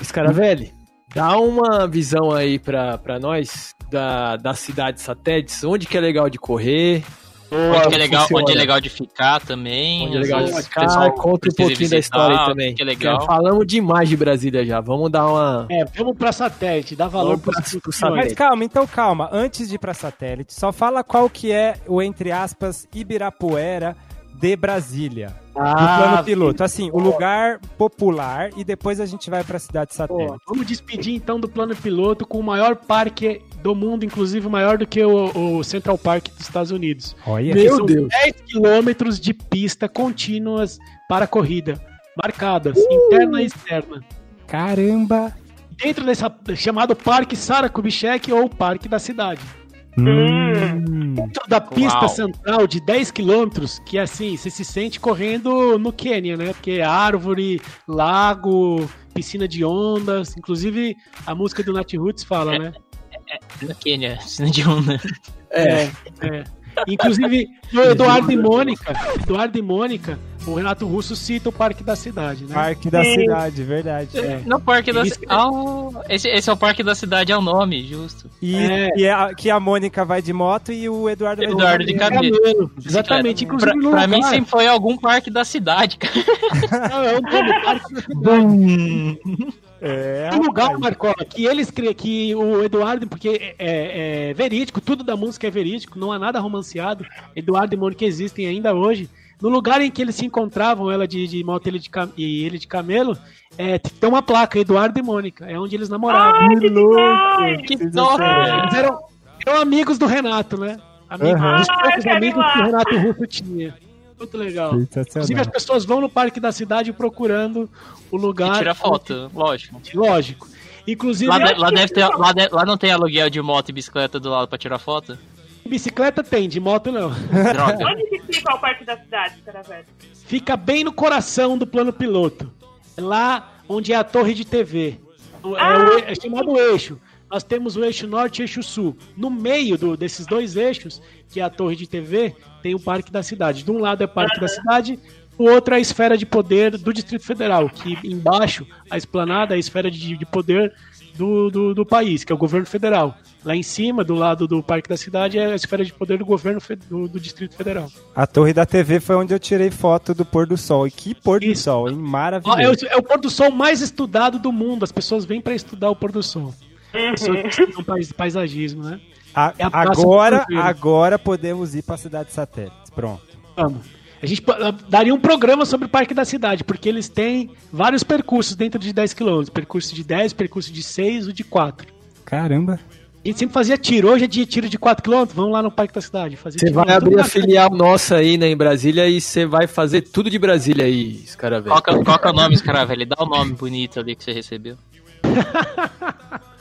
Ô, Scaravelli, dá uma visão aí pra, pra nós da, das cidades satélites, onde que é legal de correr, Onde que é legal, funciona? onde é legal de ficar também. onde é legal de ficar, pessoal conta um pouquinho da visitar, história aí também. Que é legal. Que falamos demais de Brasília já, vamos dar uma... É, vamos pra satélite, dá valor Vamos pra- pro satélite. Mas calma, então calma. Antes de ir pra satélite, só fala qual que é o, entre aspas, Ibirapuera de Brasília. no plano Ah, piloto. Assim, o lugar popular e depois a gente vai pra cidade pô, satélite. vamos despedir então do plano piloto com o maior parque do mundo, inclusive maior do que o, o Central Park dos Estados Unidos. Olha. Meu são Deus. 10 quilômetros de pista contínuas para corrida, marcadas, interna e externa. Caramba. Dentro dessa chamado Parque Sara Kubitschek ou Parque da Cidade. Hum. Dentro da pista Uau. central de 10 quilômetros, que assim, você se sente correndo no Quênia, né? Porque é árvore, lago, piscina de ondas. Inclusive, a música do Nat Roots fala, né? Na Quênia, piscina de onda. É, É. Inclusive, no Eduardo e Mônica, Eduardo e Mônica, o Renato Russo cita o Parque da Cidade, né? Parque da Sim. cidade, verdade. É. No Parque da Cidade. esse, esse é o Parque da Cidade, é o nome, justo. E, É. e a, que a Mônica vai de moto e o Eduardo vai Eduardo de camelo. Camelo. Exatamente, inclusive Pra, pra mim sempre foi algum parque da cidade, cara. Não, é o nome, Parque da Cidade. É, lugar. Marcola, que eles criam que o Eduardo, porque é, é verídico, tudo da música é verídico, não há nada romanceado. Eduardo e Mônica existem ainda hoje. No lugar em que eles se encontravam, ela de, de moto ele de cam- e ele de camelo, é, tem uma placa, Eduardo e Mônica, é onde eles namoravam. Ai, que demais! Que top! acharam? Eles eram, eram amigos do Renato, né? Amigos, Aham. os poucos Ai, que amigos que o. Renato Russo tinha. Muito legal. Inclusive, as pessoas vão no parque da cidade procurando o E lugar. tira foto, lógico. Lógico. Inclusive, Lá, de- lá deve ter, lá, de- lá não tem aluguel de moto e bicicleta do lado pra tirar foto? Bicicleta tem, de moto não. Droga. Onde que fica o Parque da Cidade, Caravelho? Fica bem no coração do plano piloto. É lá onde é a torre de TV. É, o- é chamado eixo. Nós temos o eixo norte e o eixo sul. No meio do- desses dois eixos, que é a torre de TV, tem o Parque da Cidade. De um lado é o Parque da Cidade, o outro é a esfera de poder do Distrito Federal, que embaixo, a esplanada, é a esfera de, de poder do, do, do país, que é o governo federal. Lá em cima, do lado do Parque da Cidade, é a esfera de poder do governo do, do Distrito Federal. A torre da TV foi onde eu tirei foto do pôr do sol. E que pôr do Isso. sol, hein? Ó, É o, Maravilhoso. é o pôr do sol mais estudado do mundo. As pessoas vêm para estudar o pôr do sol. Pessoas que estudam pais- paisagismo, né? A- é a agora, do agora podemos ir pra cidade satélite. Pronto. Vamos. A gente ah, daria um programa sobre o Parque da Cidade, porque eles têm vários percursos dentro de 10 km. Percurso de 10, percurso de 6 ou de 4. Caramba. A gente sempre fazia tiro. Hoje é dia de tiro de 4 km. Vamos lá no Parque da Cidade. Fazer Você vai abrir a filial nossa aí, né, em Brasília, e você vai fazer tudo de Brasília aí, esse cara velho. Qual que, é- que é o nome, Scaravelli? Dá o nome bonito ali que você recebeu.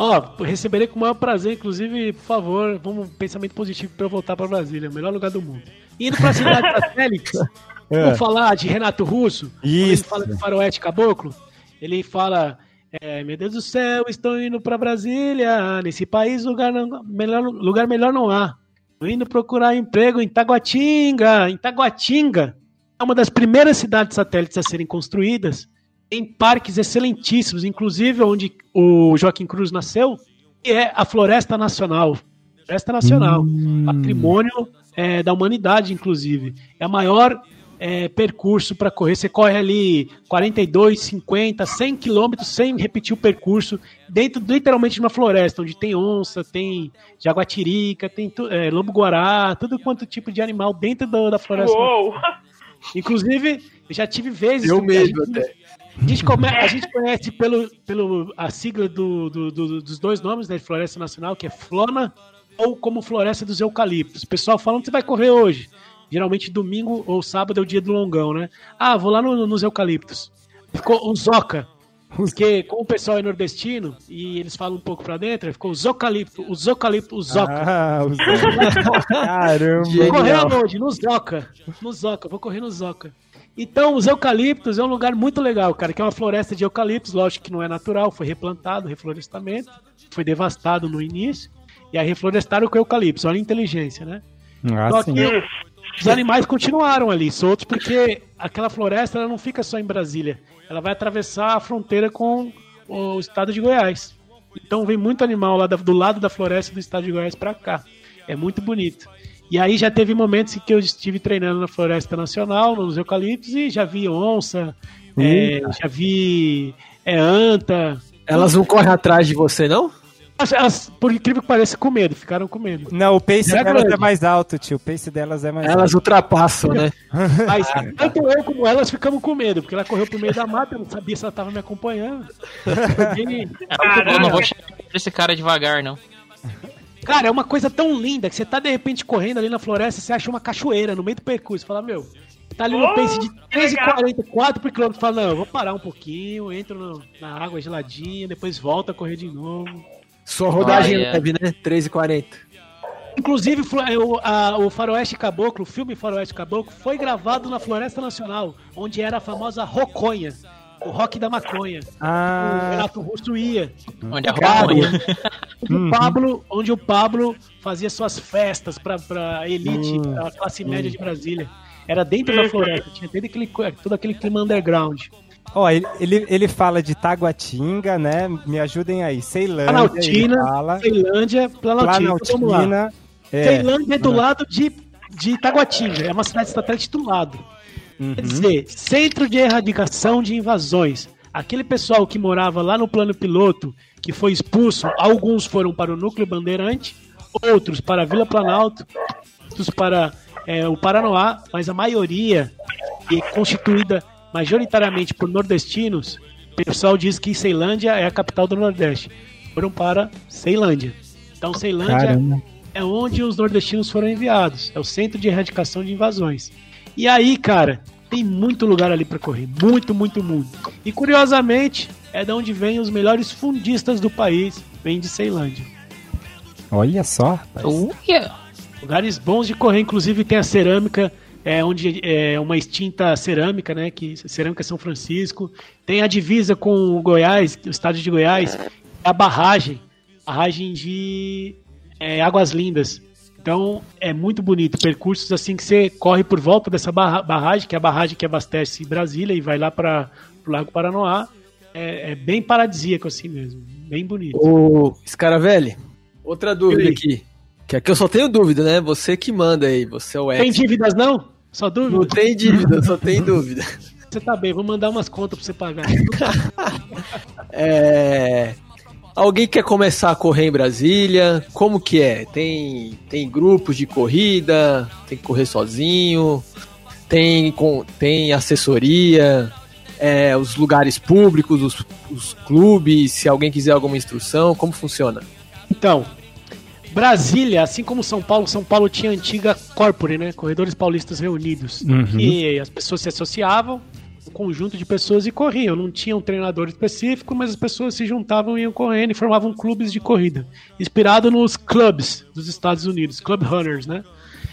Ó, receberei com o maior prazer, inclusive, por favor, vamos um pensamento positivo para eu voltar para Brasília, o melhor lugar do mundo. Indo para a cidade satélite, É. vamos falar de Renato Russo. quando Ele Isso. fala de Faroeste Caboclo. Ele fala: é, Meu Deus do céu, estou indo para Brasília. Nesse país, lugar, não, melhor, lugar melhor não há. Estou indo procurar emprego em Taguatinga. Em Taguatinga é uma das primeiras cidades satélites a serem construídas. Tem parques excelentíssimos, inclusive onde o Joaquim Cruz nasceu, que é a Floresta Nacional. Floresta Nacional, patrimônio é, da humanidade, inclusive. É o maior é, percurso para correr. Você corre ali 42, 50, 100 quilômetros sem repetir o percurso, dentro literalmente de uma floresta, onde tem onça, tem jaguatirica, tem é, lobo-guará, tudo quanto tipo de animal dentro da, da floresta. Uou! Inclusive, eu já tive vezes. Eu mesmo gente- até. A gente, come- a gente conhece pelo, pelo a sigla do, do- do- dos dois nomes da Floresta Nacional, que é Flona ou como Floresta dos Eucaliptos. O pessoal fala onde você vai correr hoje. Geralmente domingo ou sábado é o dia do longão, né? Ah, vou lá no- nos eucaliptos. Ficou o Zoca. Porque como o pessoal é nordestino e eles falam um pouco pra dentro, ficou os eucaliptos, os eucaliptos, os Zoca. Ah, os... Caramba. Vou correr aonde? No Zoca. No Zoca, vou correr no Zoca. Então, os eucaliptos é um lugar muito legal, cara, que é uma floresta de eucaliptos, lógico que não é natural, foi replantado, reflorestamento, foi devastado no início, e aí reflorestaram com eucaliptos, olha a inteligência, né? Ah, Só sim. que os animais continuaram ali, soltos, porque aquela floresta ela não fica só em Brasília, ela vai atravessar a fronteira com o estado de Goiás. Então vem muito animal lá do lado da floresta do estado de Goiás pra cá. É muito bonito. E aí já teve momentos em que eu estive treinando na Floresta Nacional, nos eucaliptos, e já vi onça, é, já vi é, anta. Elas não correm atrás de você, não? Elas, elas, por incrível que pareça, com medo, ficaram com medo. Não, o pace É delas grande. é mais alto, tio. O pace delas é mais Elas ultrapassam, né? Mas tanto eu como elas ficamos com medo, porque ela correu pro meio da mata, eu não sabia se ela tava me acompanhando. Eu não vou chegar pra esse cara devagar, não. Cara, é uma coisa tão linda que você tá de repente correndo ali na floresta, você acha uma cachoeira no meio do percurso. Fala, meu, tá ali no Oh, pace de que legal. 13,44 por quilômetro. Fala, não, eu vou parar um pouquinho, entro no- na água geladinha, depois volto a correr de novo. Sua rodagem Ah, é. leve, né? 3,40. Inclusive, o, a- o Faroeste Caboclo, o filme Faroeste Caboclo, foi gravado na Floresta Nacional, onde era a famosa Roconha, o rock da maconha. O Ah, Renato Russo ia. Onde a Claro. Roconha. Onde o Pablo, onde o Pablo fazia suas festas pra, pra elite, Hum, pra classe média de Brasília. Era dentro da floresta, tinha todo aquele, todo aquele clima underground. Ó, ele, ele, ele fala de Taguatinga, né? Me ajudem aí. Ceilândia, Planaltina, fala. Ceilândia, Planaltina. Vamos lá. Planaltina. É, Ceilândia é do lado de, de Itaguatinga, é uma cidade satélite do lado. Uhum. Quer dizer, centro de erradicação de invasões. Aquele pessoal que morava lá no plano piloto, que foi expulso, alguns foram para o núcleo bandeirante, outros para a Vila Planalto, outros para é, o Paranoá, mas a maioria é constituída majoritariamente por nordestinos. O pessoal diz que Ceilândia é a capital do Nordeste. Foram para Ceilândia. Então, Ceilândia Caramba. é onde os nordestinos foram enviados. É o centro de erradicação de invasões. E aí, cara, tem muito lugar ali pra correr. Muito, muito, muito. E curiosamente, é de onde vêm os melhores fundistas do país. Vem de Ceilândia. Olha só, rapaz. Uia. Lugares bons de correr, inclusive tem a cerâmica, é onde é uma extinta cerâmica, né? Que cerâmica São Francisco. Tem a divisa com o Goiás, o estado de Goiás, a barragem, barragem de é, Águas Lindas. Então é muito bonito, percursos assim que você corre por volta dessa barra- barragem, que é a barragem que abastece Brasília e vai lá para o Lago Paranoá. É, é bem paradisíaco assim mesmo, bem bonito. Ô, Scaravelli, outra dúvida aqui. Que aqui eu só tenho dúvida, né? Você que manda aí, você é o Tem dívidas não? Só dúvida? Não tem dívida, só tem dúvida. Você tá bem, vou mandar umas contas pra você pagar. É... Alguém quer começar a correr em Brasília? Como que é? Tem, tem grupos de corrida? Tem que correr sozinho? Tem, com, tem assessoria? É, os lugares públicos, os, os clubes? Se alguém quiser alguma instrução, como funciona? Então, Brasília, assim como São Paulo, São Paulo tinha a antiga Corpore, né? Corredores Paulistas Reunidos. Uhum. E as pessoas se associavam, um conjunto de pessoas e corriam. Não tinha um treinador específico, mas as pessoas se juntavam e iam correndo e formavam clubes de corrida. Inspirado nos clubs dos Estados Unidos, Club Runners, né?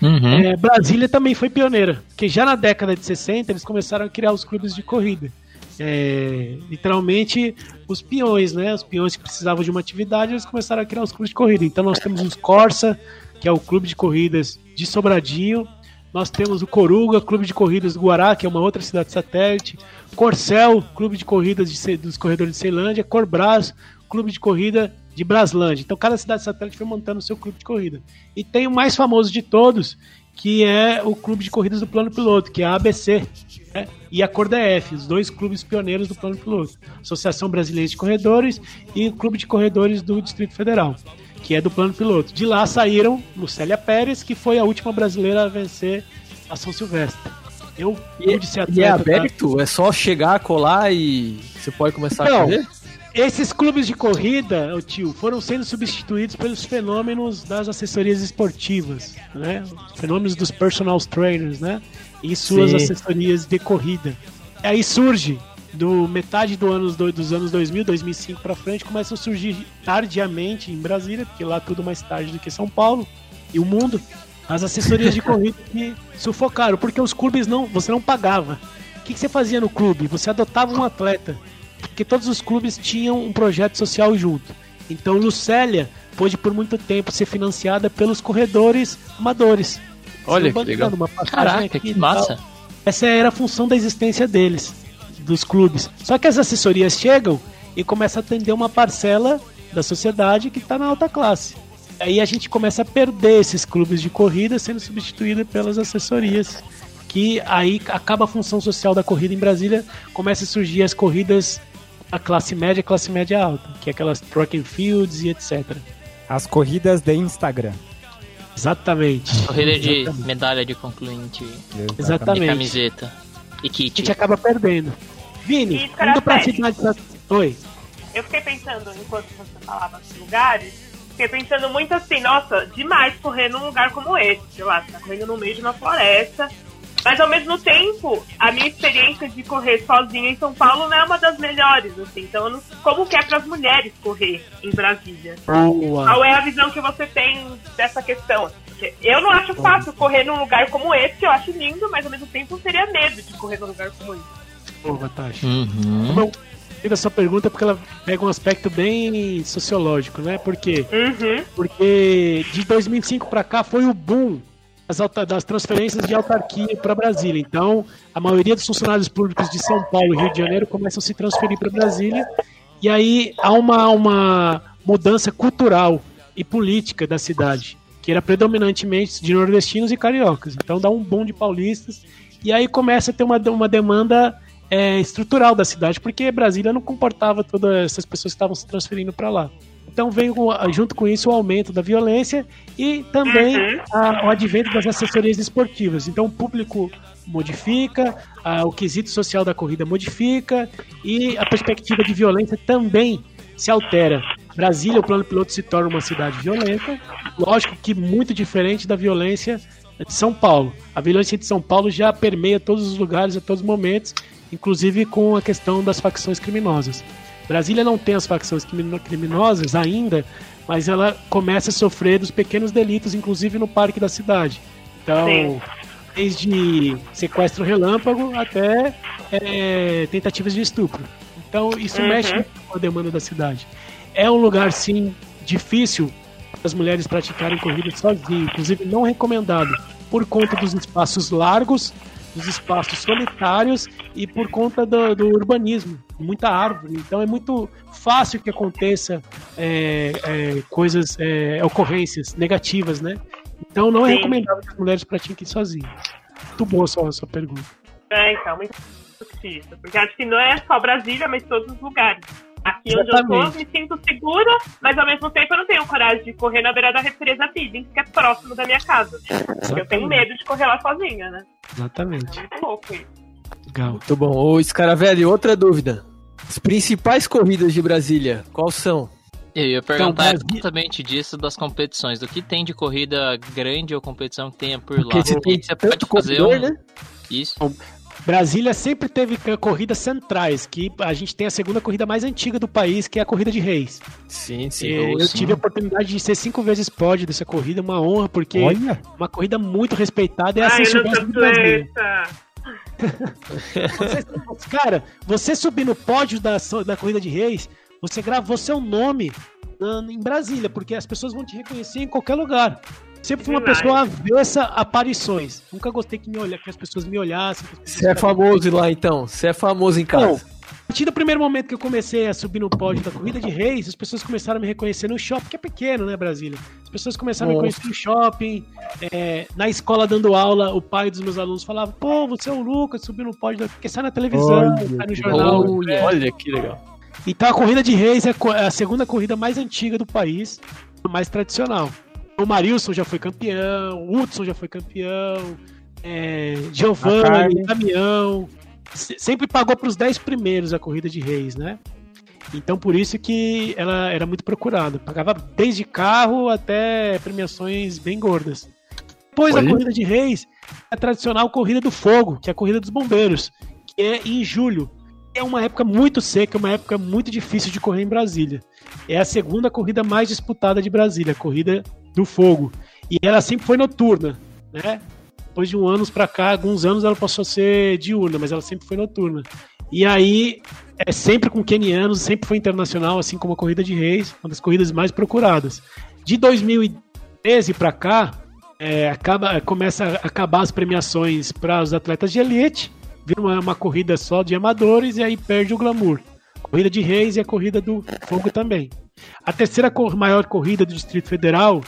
Uhum. É, Brasília também foi pioneira, porque já na década de 60 eles começaram a criar os clubes de corrida. É, literalmente os peões, né? Os peões que precisavam de uma atividade, eles começaram a criar os clubes de corrida. Então nós temos os Corsa, que é o clube de corridas de Sobradinho. Nós temos o Coruga, clube de corridas do Guará, que é uma outra cidade satélite. Corcel, clube de corridas de dos corredores de Ceilândia. Corbras, clube de corrida de Braslândia. Então cada cidade satélite foi montando o seu clube de corrida. E tem o mais famoso de todos, que é o clube de corridas do plano piloto, que é a ABC. né? E a CorDF, os dois clubes pioneiros do plano piloto. Associação Brasileira de Corredores e o Clube de Corredores do Distrito Federal, que é do plano piloto. De lá saíram Lucélia Pérez, que foi a última brasileira a vencer a São Silvestre. Eu pude ser E é atleta, tá? aberto? É só chegar, colar e você pode começar a Não. correr? Esses clubes de corrida, tio, foram sendo substituídos pelos fenômenos das assessorias esportivas, né? Os fenômenos dos personal trainers, né? E suas Sim. assessorias de corrida. Aí surge do metade do anos do- dos anos 2000, 2005 para frente, começam a surgir tardiamente em Brasília, porque lá tudo mais tarde do que São Paulo e o mundo, as assessorias de corrida que sufocaram, porque os clubes não, você não pagava. O que, que você fazia no clube? Você adotava um atleta, porque todos os clubes tinham um projeto social junto. Então Lucélia pôde por muito tempo ser financiada pelos corredores amadores. Olha que legal. uma Caraca, aqui que massa. Essa era a função da existência deles, dos clubes. Só que as assessorias chegam e começam a atender uma parcela da sociedade que está na alta classe. Aí a gente começa a perder esses clubes de corrida sendo substituídos pelas assessorias. Que aí acaba a função social da corrida em Brasília, começa a surgir as corridas da classe média, classe média alta, que é aquelas track and fields e etc. As corridas de Instagram. Exatamente. Corrida de Exatamente. medalha de concluinte e Exatamente. camiseta. E A kit. gente acaba perdendo. Vini, indo pra cidade. Oi. Eu fiquei pensando, enquanto você falava dos lugares, fiquei pensando muito assim, nossa, demais correr num lugar como esse, sei lá, você tá correndo no meio de uma floresta. Mas ao mesmo tempo, a minha experiência de correr sozinha em São Paulo não é uma das melhores, assim. Então, não- como que é para as mulheres correr em Brasília? Boa. Qual é a visão que você tem dessa questão? Eu não acho fácil correr num lugar como esse, que eu acho lindo, mas ao mesmo tempo eu teria medo de correr num lugar como esse. Boa, Tati. Uhum. Bom, gostei da sua pergunta porque ela pega um aspecto bem sociológico, né? Por quê? Uhum. Porque de 2005 para cá foi o boom das, alta- das transferências de autarquia para Brasília. Então, a maioria dos funcionários públicos de São Paulo e Rio de Janeiro começam a se transferir para Brasília. E aí há uma, uma mudança cultural e política da cidade, que era predominantemente de nordestinos e cariocas. Então dá um boom de paulistas. E aí começa a ter uma, uma demanda é, estrutural da cidade, porque Brasília não comportava todas essas pessoas que estavam se transferindo para lá. Então veio junto com isso o aumento da violência e também Uhum. a- o advento das assessorias esportivas. Então o público modifica, a- o quesito social da corrida modifica e a perspectiva de violência também se altera. Brasília, o plano piloto se torna uma cidade violenta, lógico que muito diferente da violência de São Paulo. A violência de São Paulo já permeia todos os lugares, a todos os momentos, inclusive com a questão das facções criminosas. Brasília não tem as facções crimino- criminosas ainda, mas ela começa a sofrer dos pequenos delitos, inclusive no parque da cidade. Então, Sim. desde sequestro relâmpago até é, tentativas de estupro. Então, isso Uhum. mexe com a demanda da cidade. É um lugar, sim, difícil para as mulheres praticarem corrida sozinhas, inclusive não recomendado, por conta dos espaços largos, dos espaços solitários e por conta do, do urbanismo, muita árvore. Então é muito fácil que aconteça é, é, coisas, é, ocorrências negativas, né? Então não é Sim. recomendável que as mulheres pratiquem sozinhas. Muito boa a sua, a sua pergunta. É, então, muito difícil. Porque acho que não é só Brasília, mas todos os lugares. Aqui onde eu Exatamente. tô, me sinto segura, mas ao mesmo tempo eu não tenho coragem de correr na beira da represa Billings, que é próximo da minha casa. Porque eu tenho medo de correr lá sozinha, né? Exatamente. Muito louco isso. Legal. Muito bom. Ô, Scaravelli, outra dúvida. As principais corridas de Brasília, quais são? Eu ia perguntar Brasil- exatamente disso das competições, do que tem de corrida grande ou competição que tenha por lá. Porque você tem você tanto pode fazer corredor, um... né? Isso. Brasília sempre teve corridas centrais, que a gente tem a segunda corrida mais antiga do país, que é a Corrida de Reis. Sim, sim. Eu sim. tive a oportunidade de ser cinco vezes pódio dessa corrida, uma honra, porque Olha, é uma corrida muito respeitada e a Ai, São eu não Silvestre tô do Brasil. Você- cara, você subir no pódio da, da Corrida de Reis, você gravou seu nome na- em Brasília, porque as pessoas vão te reconhecer em qualquer lugar. Sempre fui uma pessoa avessa a aparições. Nunca gostei que, me olha, que as pessoas me olhassem. Você é famoso lá então? Você é famoso em casa? Não. A partir do primeiro momento que eu comecei a subir no pódio da Corrida de Reis, as pessoas começaram a me reconhecer no shopping, que é pequeno, né, Brasília? As pessoas começaram a me Nossa. reconhecer no shopping, é, na escola dando aula, o pai dos meus alunos falava, pô, você é o Lucas, subiu no pódio, da... porque sai na televisão, Olha, sai no que jornal. Olha. Olha que legal. Então a Corrida de Reis é é a segunda corrida mais antiga do país, mais tradicional. O Marilson já foi campeão, o Hudson já foi campeão, é, Giovanni, se- Sempre pagou para os 10 primeiros a Corrida de Reis, né? Então por isso que ela era muito procurada. Pagava desde carro até premiações bem gordas. Depois da Olha. Corrida de Reis, a tradicional Corrida do Fogo, que é a Corrida dos Bombeiros, que é em julho. É uma época muito seca, uma época muito difícil de correr em Brasília. É a segunda corrida mais disputada de Brasília, a Corrida do Fogo. E ela sempre foi noturna, né? Depois de um anos pra cá, alguns anos ela passou a ser diurna, mas ela sempre foi noturna. E aí, é sempre com quenianos, sempre foi internacional, assim como a Corrida de Reis, uma das corridas mais procuradas. De 2013 pra cá, é, acaba, começa a acabar as premiações para os atletas de elite, vira uma, uma corrida só de amadores e aí perde o glamour. Corrida de Reis e a corrida do Fogo também. A terceira cor- maior corrida do Distrito Federal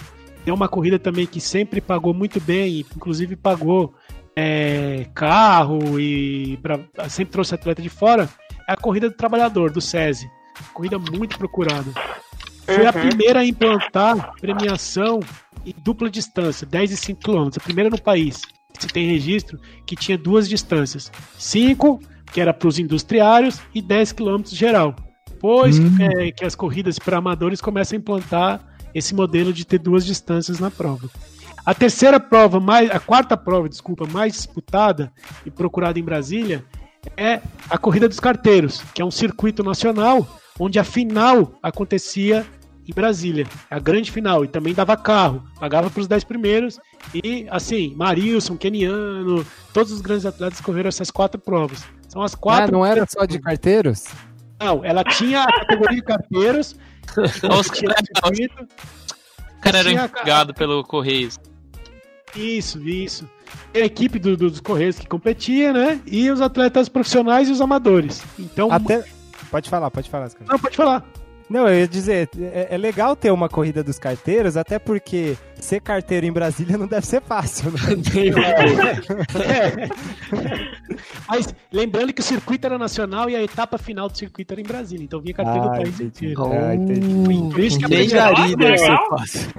é uma corrida também que sempre pagou muito bem, inclusive pagou é, carro e pra- sempre trouxe atleta de fora. É a corrida do trabalhador, do SESI. Corrida muito procurada. Foi a Uhum. primeira a implantar premiação em dupla distância, 10 e 5 km. A primeira no país. Se tem registro que tinha duas distâncias. 5, que era para os industriários, e 10 km geral. Depois Hum. é, que as corridas para amadores começam a implantar esse modelo de ter duas distâncias na prova. A terceira prova, mais, a quarta prova, desculpa, mais disputada e procurada em Brasília é a Corrida dos Carteiros, que é um circuito nacional onde a final acontecia em Brasília, a grande final, e também dava carro, pagava para os 10 primeiros, e assim, Marilson, Keniano, todos os grandes atletas correram essas quatro provas. São as ah, quatro. não era só de carteiros? Não, ela tinha a categoria de carteiros. Os caras circuito. o cara era tinha- empregado pelo Correios. Isso, isso. A equipe do- dos Correios que competia, né? E os atletas profissionais e os amadores. Então, Até. Pode falar, pode falar, não, pode falar. Não, eu ia dizer, é, é legal ter uma corrida dos carteiros, até porque ser carteiro em Brasília não deve ser fácil, né? É. Mas lembrando que o circuito era nacional e a etapa final do circuito era em Brasília. Então vinha carteiro do Ah, país entendi. inteiro. Ah, entendi. Por isso que a deve ser legal. fácil.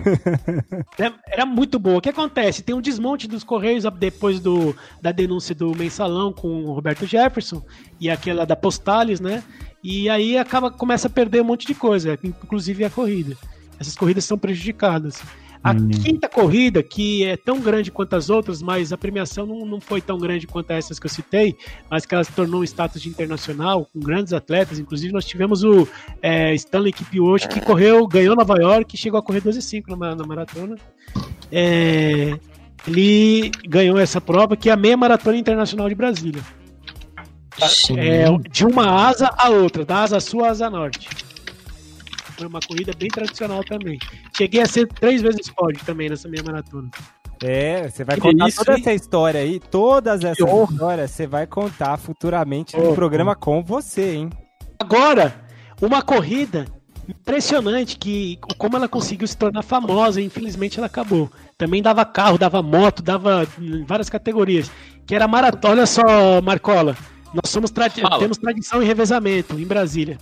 Era muito boa. O que acontece? Tem um desmonte dos Correios depois do, da denúncia do mensalão com o Roberto Jefferson e aquela da Postales, né? E aí acaba, começa a perder um monte de coisa, inclusive a corrida. Essas corridas são prejudicadas. A quinta corrida, que é tão grande quanto as outras, mas a premiação não, não foi tão grande quanto essas que eu citei, mas que ela se tornou um status de internacional, com grandes atletas. Inclusive, nós tivemos o é, Stanley Kipioshi, que correu, ganhou Nova York e chegou a correr 12 e 5 na, na maratona. É, ele ganhou essa prova, que é a meia maratona internacional de Brasília. É, de uma asa a outra, da asa sul à asa norte. Foi uma corrida bem tradicional também. Cheguei a ser três vezes pódio também nessa meia maratona. É, você vai Que contar delícia, toda hein? essa história aí, todas essas honra. histórias, você vai contar futuramente no Oh, programa com você, hein? Agora, uma corrida impressionante que como ela conseguiu se tornar famosa, infelizmente ela acabou. Também dava carro, dava moto, dava várias categorias. Que era maratona, olha só, Marcola. Nós somos tradi- Fala. temos tradição em revezamento em Brasília.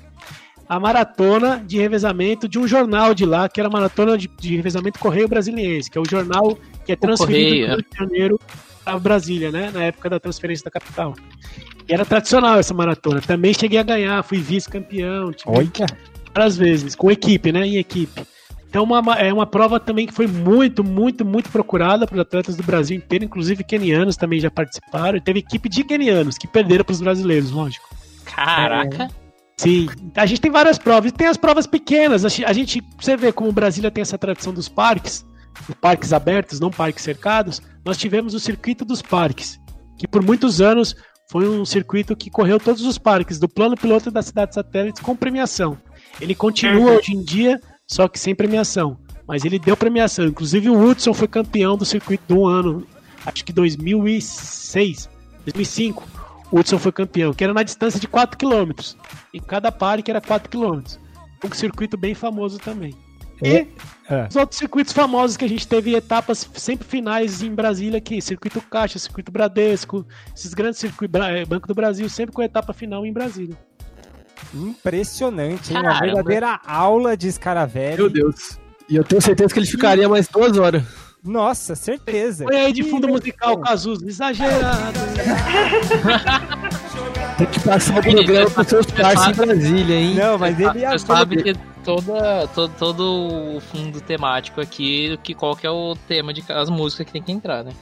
A maratona de revezamento de um jornal de lá, que era a maratona de, de revezamento Correio Brasiliense, que é o jornal que é transferido do Rio de Janeiro para Brasília, né? Na época da transferência da capital. E era tradicional essa maratona. Também cheguei a ganhar, fui vice-campeão. Olha, várias vezes, com equipe, né? Em equipe. Então uma, é uma prova também que foi muito, muito, muito procurada por atletas do Brasil inteiro, inclusive quenianos também já participaram. E teve equipe de quenianos que perderam para os brasileiros, lógico. Caraca. Sim, a gente tem várias provas. E tem as provas pequenas. A gente, você vê como Brasília tem essa tradição dos parques, parques abertos, não parques cercados. Nós tivemos o circuito dos parques, que por muitos anos foi um circuito que correu todos os parques do plano piloto da cidade satélite com premiação. Ele continua hoje em dia, só que sem premiação. Mas ele deu premiação. Inclusive o Hudson foi campeão do circuito de um ano, acho que 2006, 2005. O Hudson foi campeão, que era na distância de 4 km. E cada parque era 4 km. Um circuito bem famoso também. E É. os outros circuitos famosos que a gente teve etapas sempre finais em Brasília, que circuito Caixa, circuito Bradesco, esses grandes circuitos, Banco do Brasil, sempre com etapa final em Brasília. Impressionante, hein? Uma verdadeira aula de Scaravelli. Meu Deus. E eu tenho certeza que ele ficaria mais duas horas. Nossa, certeza. Põe aí de fundo musical. Cazuza, exagerado. Tem que passar o programa pros seus parceiros em Brasília, hein? Não, mas ele ia Você sabe que toda, todo, todo o fundo temático aqui, que qual que é o tema de as músicas que tem que entrar, né?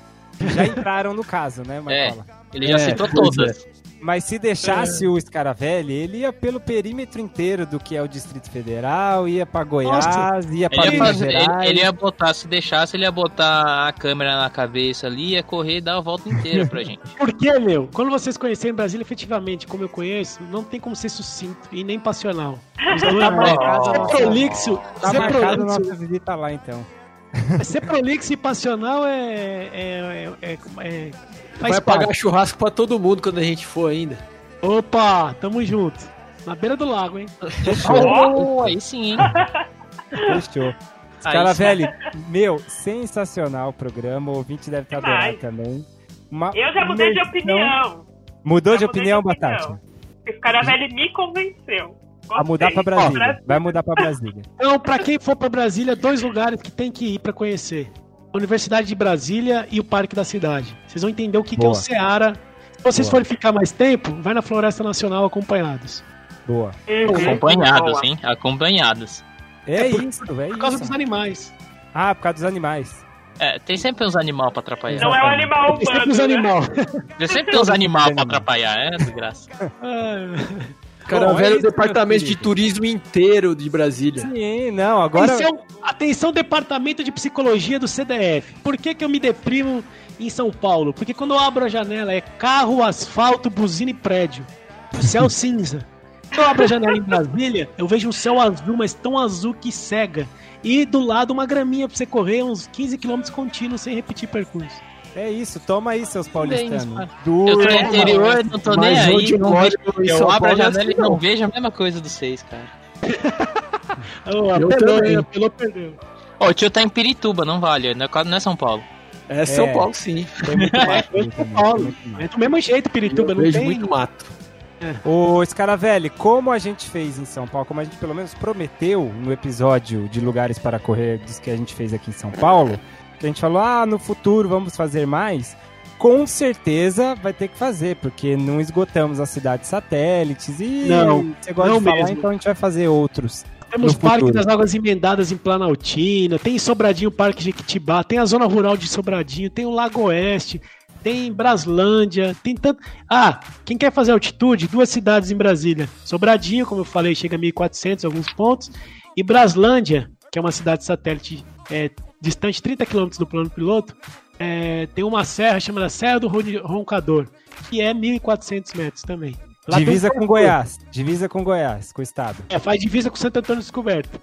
já entraram no caso, né, Marcola? Ele já É, citou pois todas. Mas se deixasse o Scaravelli, ele ia pelo perímetro inteiro do que é o Distrito Federal, ia pra Goiás, ia pra Ele ia, Minas fazer, ele, Gerais. ele ia botar, se deixasse, ele ia botar a câmera na cabeça ali, ia correr e dar a volta inteira pra gente. Por quê, meu? Quando vocês conhecerem Brasília efetivamente, como eu conheço, não tem como ser sucinto e nem passional. Os dois, Tá marcado nossa- prolixo, Tá marcado prolixo, nossa visita lá, então. ser prolixo e passional é. é, é, é- faz Vai parte. pagar churrasco pra todo mundo quando a gente for ainda. Opa, tamo junto. Na beira do lago, hein? Oh, aí sim, hein? Fechou. Aí Scaravelli, meu, sensacional o programa. O ouvinte deve estar adorando Demais. também. Uma Eu já mudei de imersão- opinião. Mudou Já de opinião, de opinião. Batata? Esse cara velho me convenceu. A mudar pra Gostei. Brasília. Vai mudar pra Brasília. Então, pra quem for pra Brasília, dois lugares que tem que ir pra conhecer: a Universidade de Brasília e o Parque da Cidade. Vocês vão entender o que, que é o. Ceará. Se vocês Boa. forem ficar mais tempo, vai na Floresta Nacional acompanhados. Boa. Uhum. Acompanhados, hein? Acompanhados. É, por- isso, é Por causa isso. dos animais. Ah, por causa dos animais. É, tem sempre uns animais pra atrapalhar. Não é um animal Tem sempre humano. os né? animais. Tem sempre tem uns animais pra atrapalhar, é desgraça. Cara, Bom, é o departamento de turismo inteiro de Brasília. Sim, não, agora. Atenção, atenção, departamento de psicologia do CDF. Por que, que eu me deprimo em São Paulo? Porque quando eu abro a janela é carro, asfalto, buzina e prédio. O céu cinza. eu abro a janela em Brasília, eu vejo um céu azul, mas tão azul que cega. E do lado uma graminha pra você correr uns 15 km contínuos sem repetir percurso. É isso, toma aí, seus paulistanos. Eu tô no interior, não tô nem aí. Não vejo, eu abro a janela e não. não vejo a mesma coisa dos seis, cara. Oh, Eu apelou, também. hein? Apelou, perdeu. Ó, o tio tá em Pirituba, não vale, não é não é São Paulo. É São É. Paulo, sim. Tem muito mato aí São Paulo. É do mesmo jeito, Pirituba, Eu não vejo tem. muito mato. Ô, Scaravelli, como a gente fez em São Paulo, como a gente pelo menos prometeu no episódio de lugares para correr dos que a gente fez aqui em São Paulo, a gente falou, ah, no futuro vamos fazer mais, com certeza vai ter que fazer, porque não esgotamos as cidades satélites e Não, você gosta não de falar, mesmo. então a gente vai fazer outros. Temos Parque das Águas Emendadas em Planaltina, tem Sobradinho Parque Jequitibá, tem a Zona Rural de Sobradinho, tem o Lago Oeste, tem Braslândia, tem tanto. Ah, quem quer fazer altitude, duas cidades em Brasília. Sobradinho, como eu falei, chega a 1.400 alguns pontos, e Braslândia, que é uma cidade satélite é, distante 30 km do plano piloto, é, tem uma serra chamada Serra do Ron- Roncador, que é 1.400 metros também. Lá um divisa com. Goiás, divisa com Goiás, com o estado. É, faz divisa com Santo Antônio Descoberto.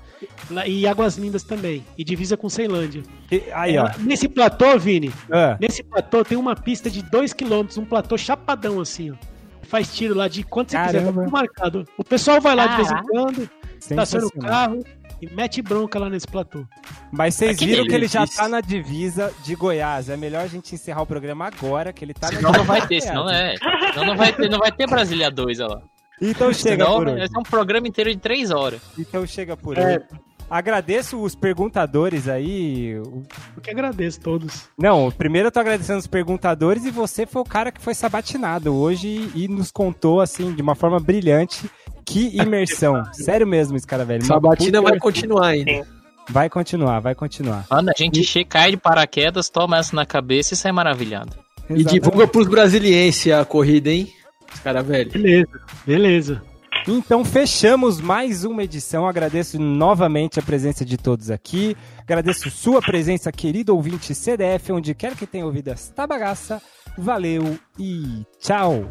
E Águas Lindas também. E divisa com Ceilândia. E- aí, ó. É, Nesse platô, Vini, Ah, nesse platô tem uma pista de 2km, um platô chapadão assim, ó. Faz tiro lá de quanto você quiser, tá Caramba. tudo marcado. O pessoal vai lá de vez em quando, estaciona o carro e mete bronca lá nesse platô. Mas vocês Aquele viram que ele já tá na divisa de Goiás. É melhor a gente encerrar o programa agora, que ele tá na Senão não vai ter, senão é. Senão não vai ter, não vai ter Brasília 2, olha lá. Então chega Senão por vai hoje. ser um programa inteiro de 3 horas. Então chega por É. hoje. Agradeço os perguntadores aí. Eu que agradeço todos. Não, primeiro eu tô agradecendo os perguntadores e você foi o cara que foi sabatinado hoje e nos contou, assim, de uma forma brilhante. Que imersão. Sério mesmo, esse cara velho. Uma Sabatina puta vai continuar ainda. Vai continuar, vai continuar. Mano, a gente che- cai de paraquedas, toma essa na cabeça e sai maravilhado. E Exatamente. divulga pros brasilienses a corrida, hein? Os cara velho. Beleza, beleza. Então fechamos mais uma edição. Agradeço novamente a presença de todos aqui. Agradeço sua presença, querido ouvinte CDF, onde quer que tenha ouvido esta bagaça. Valeu e tchau.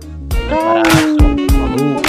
Abraço. Falou.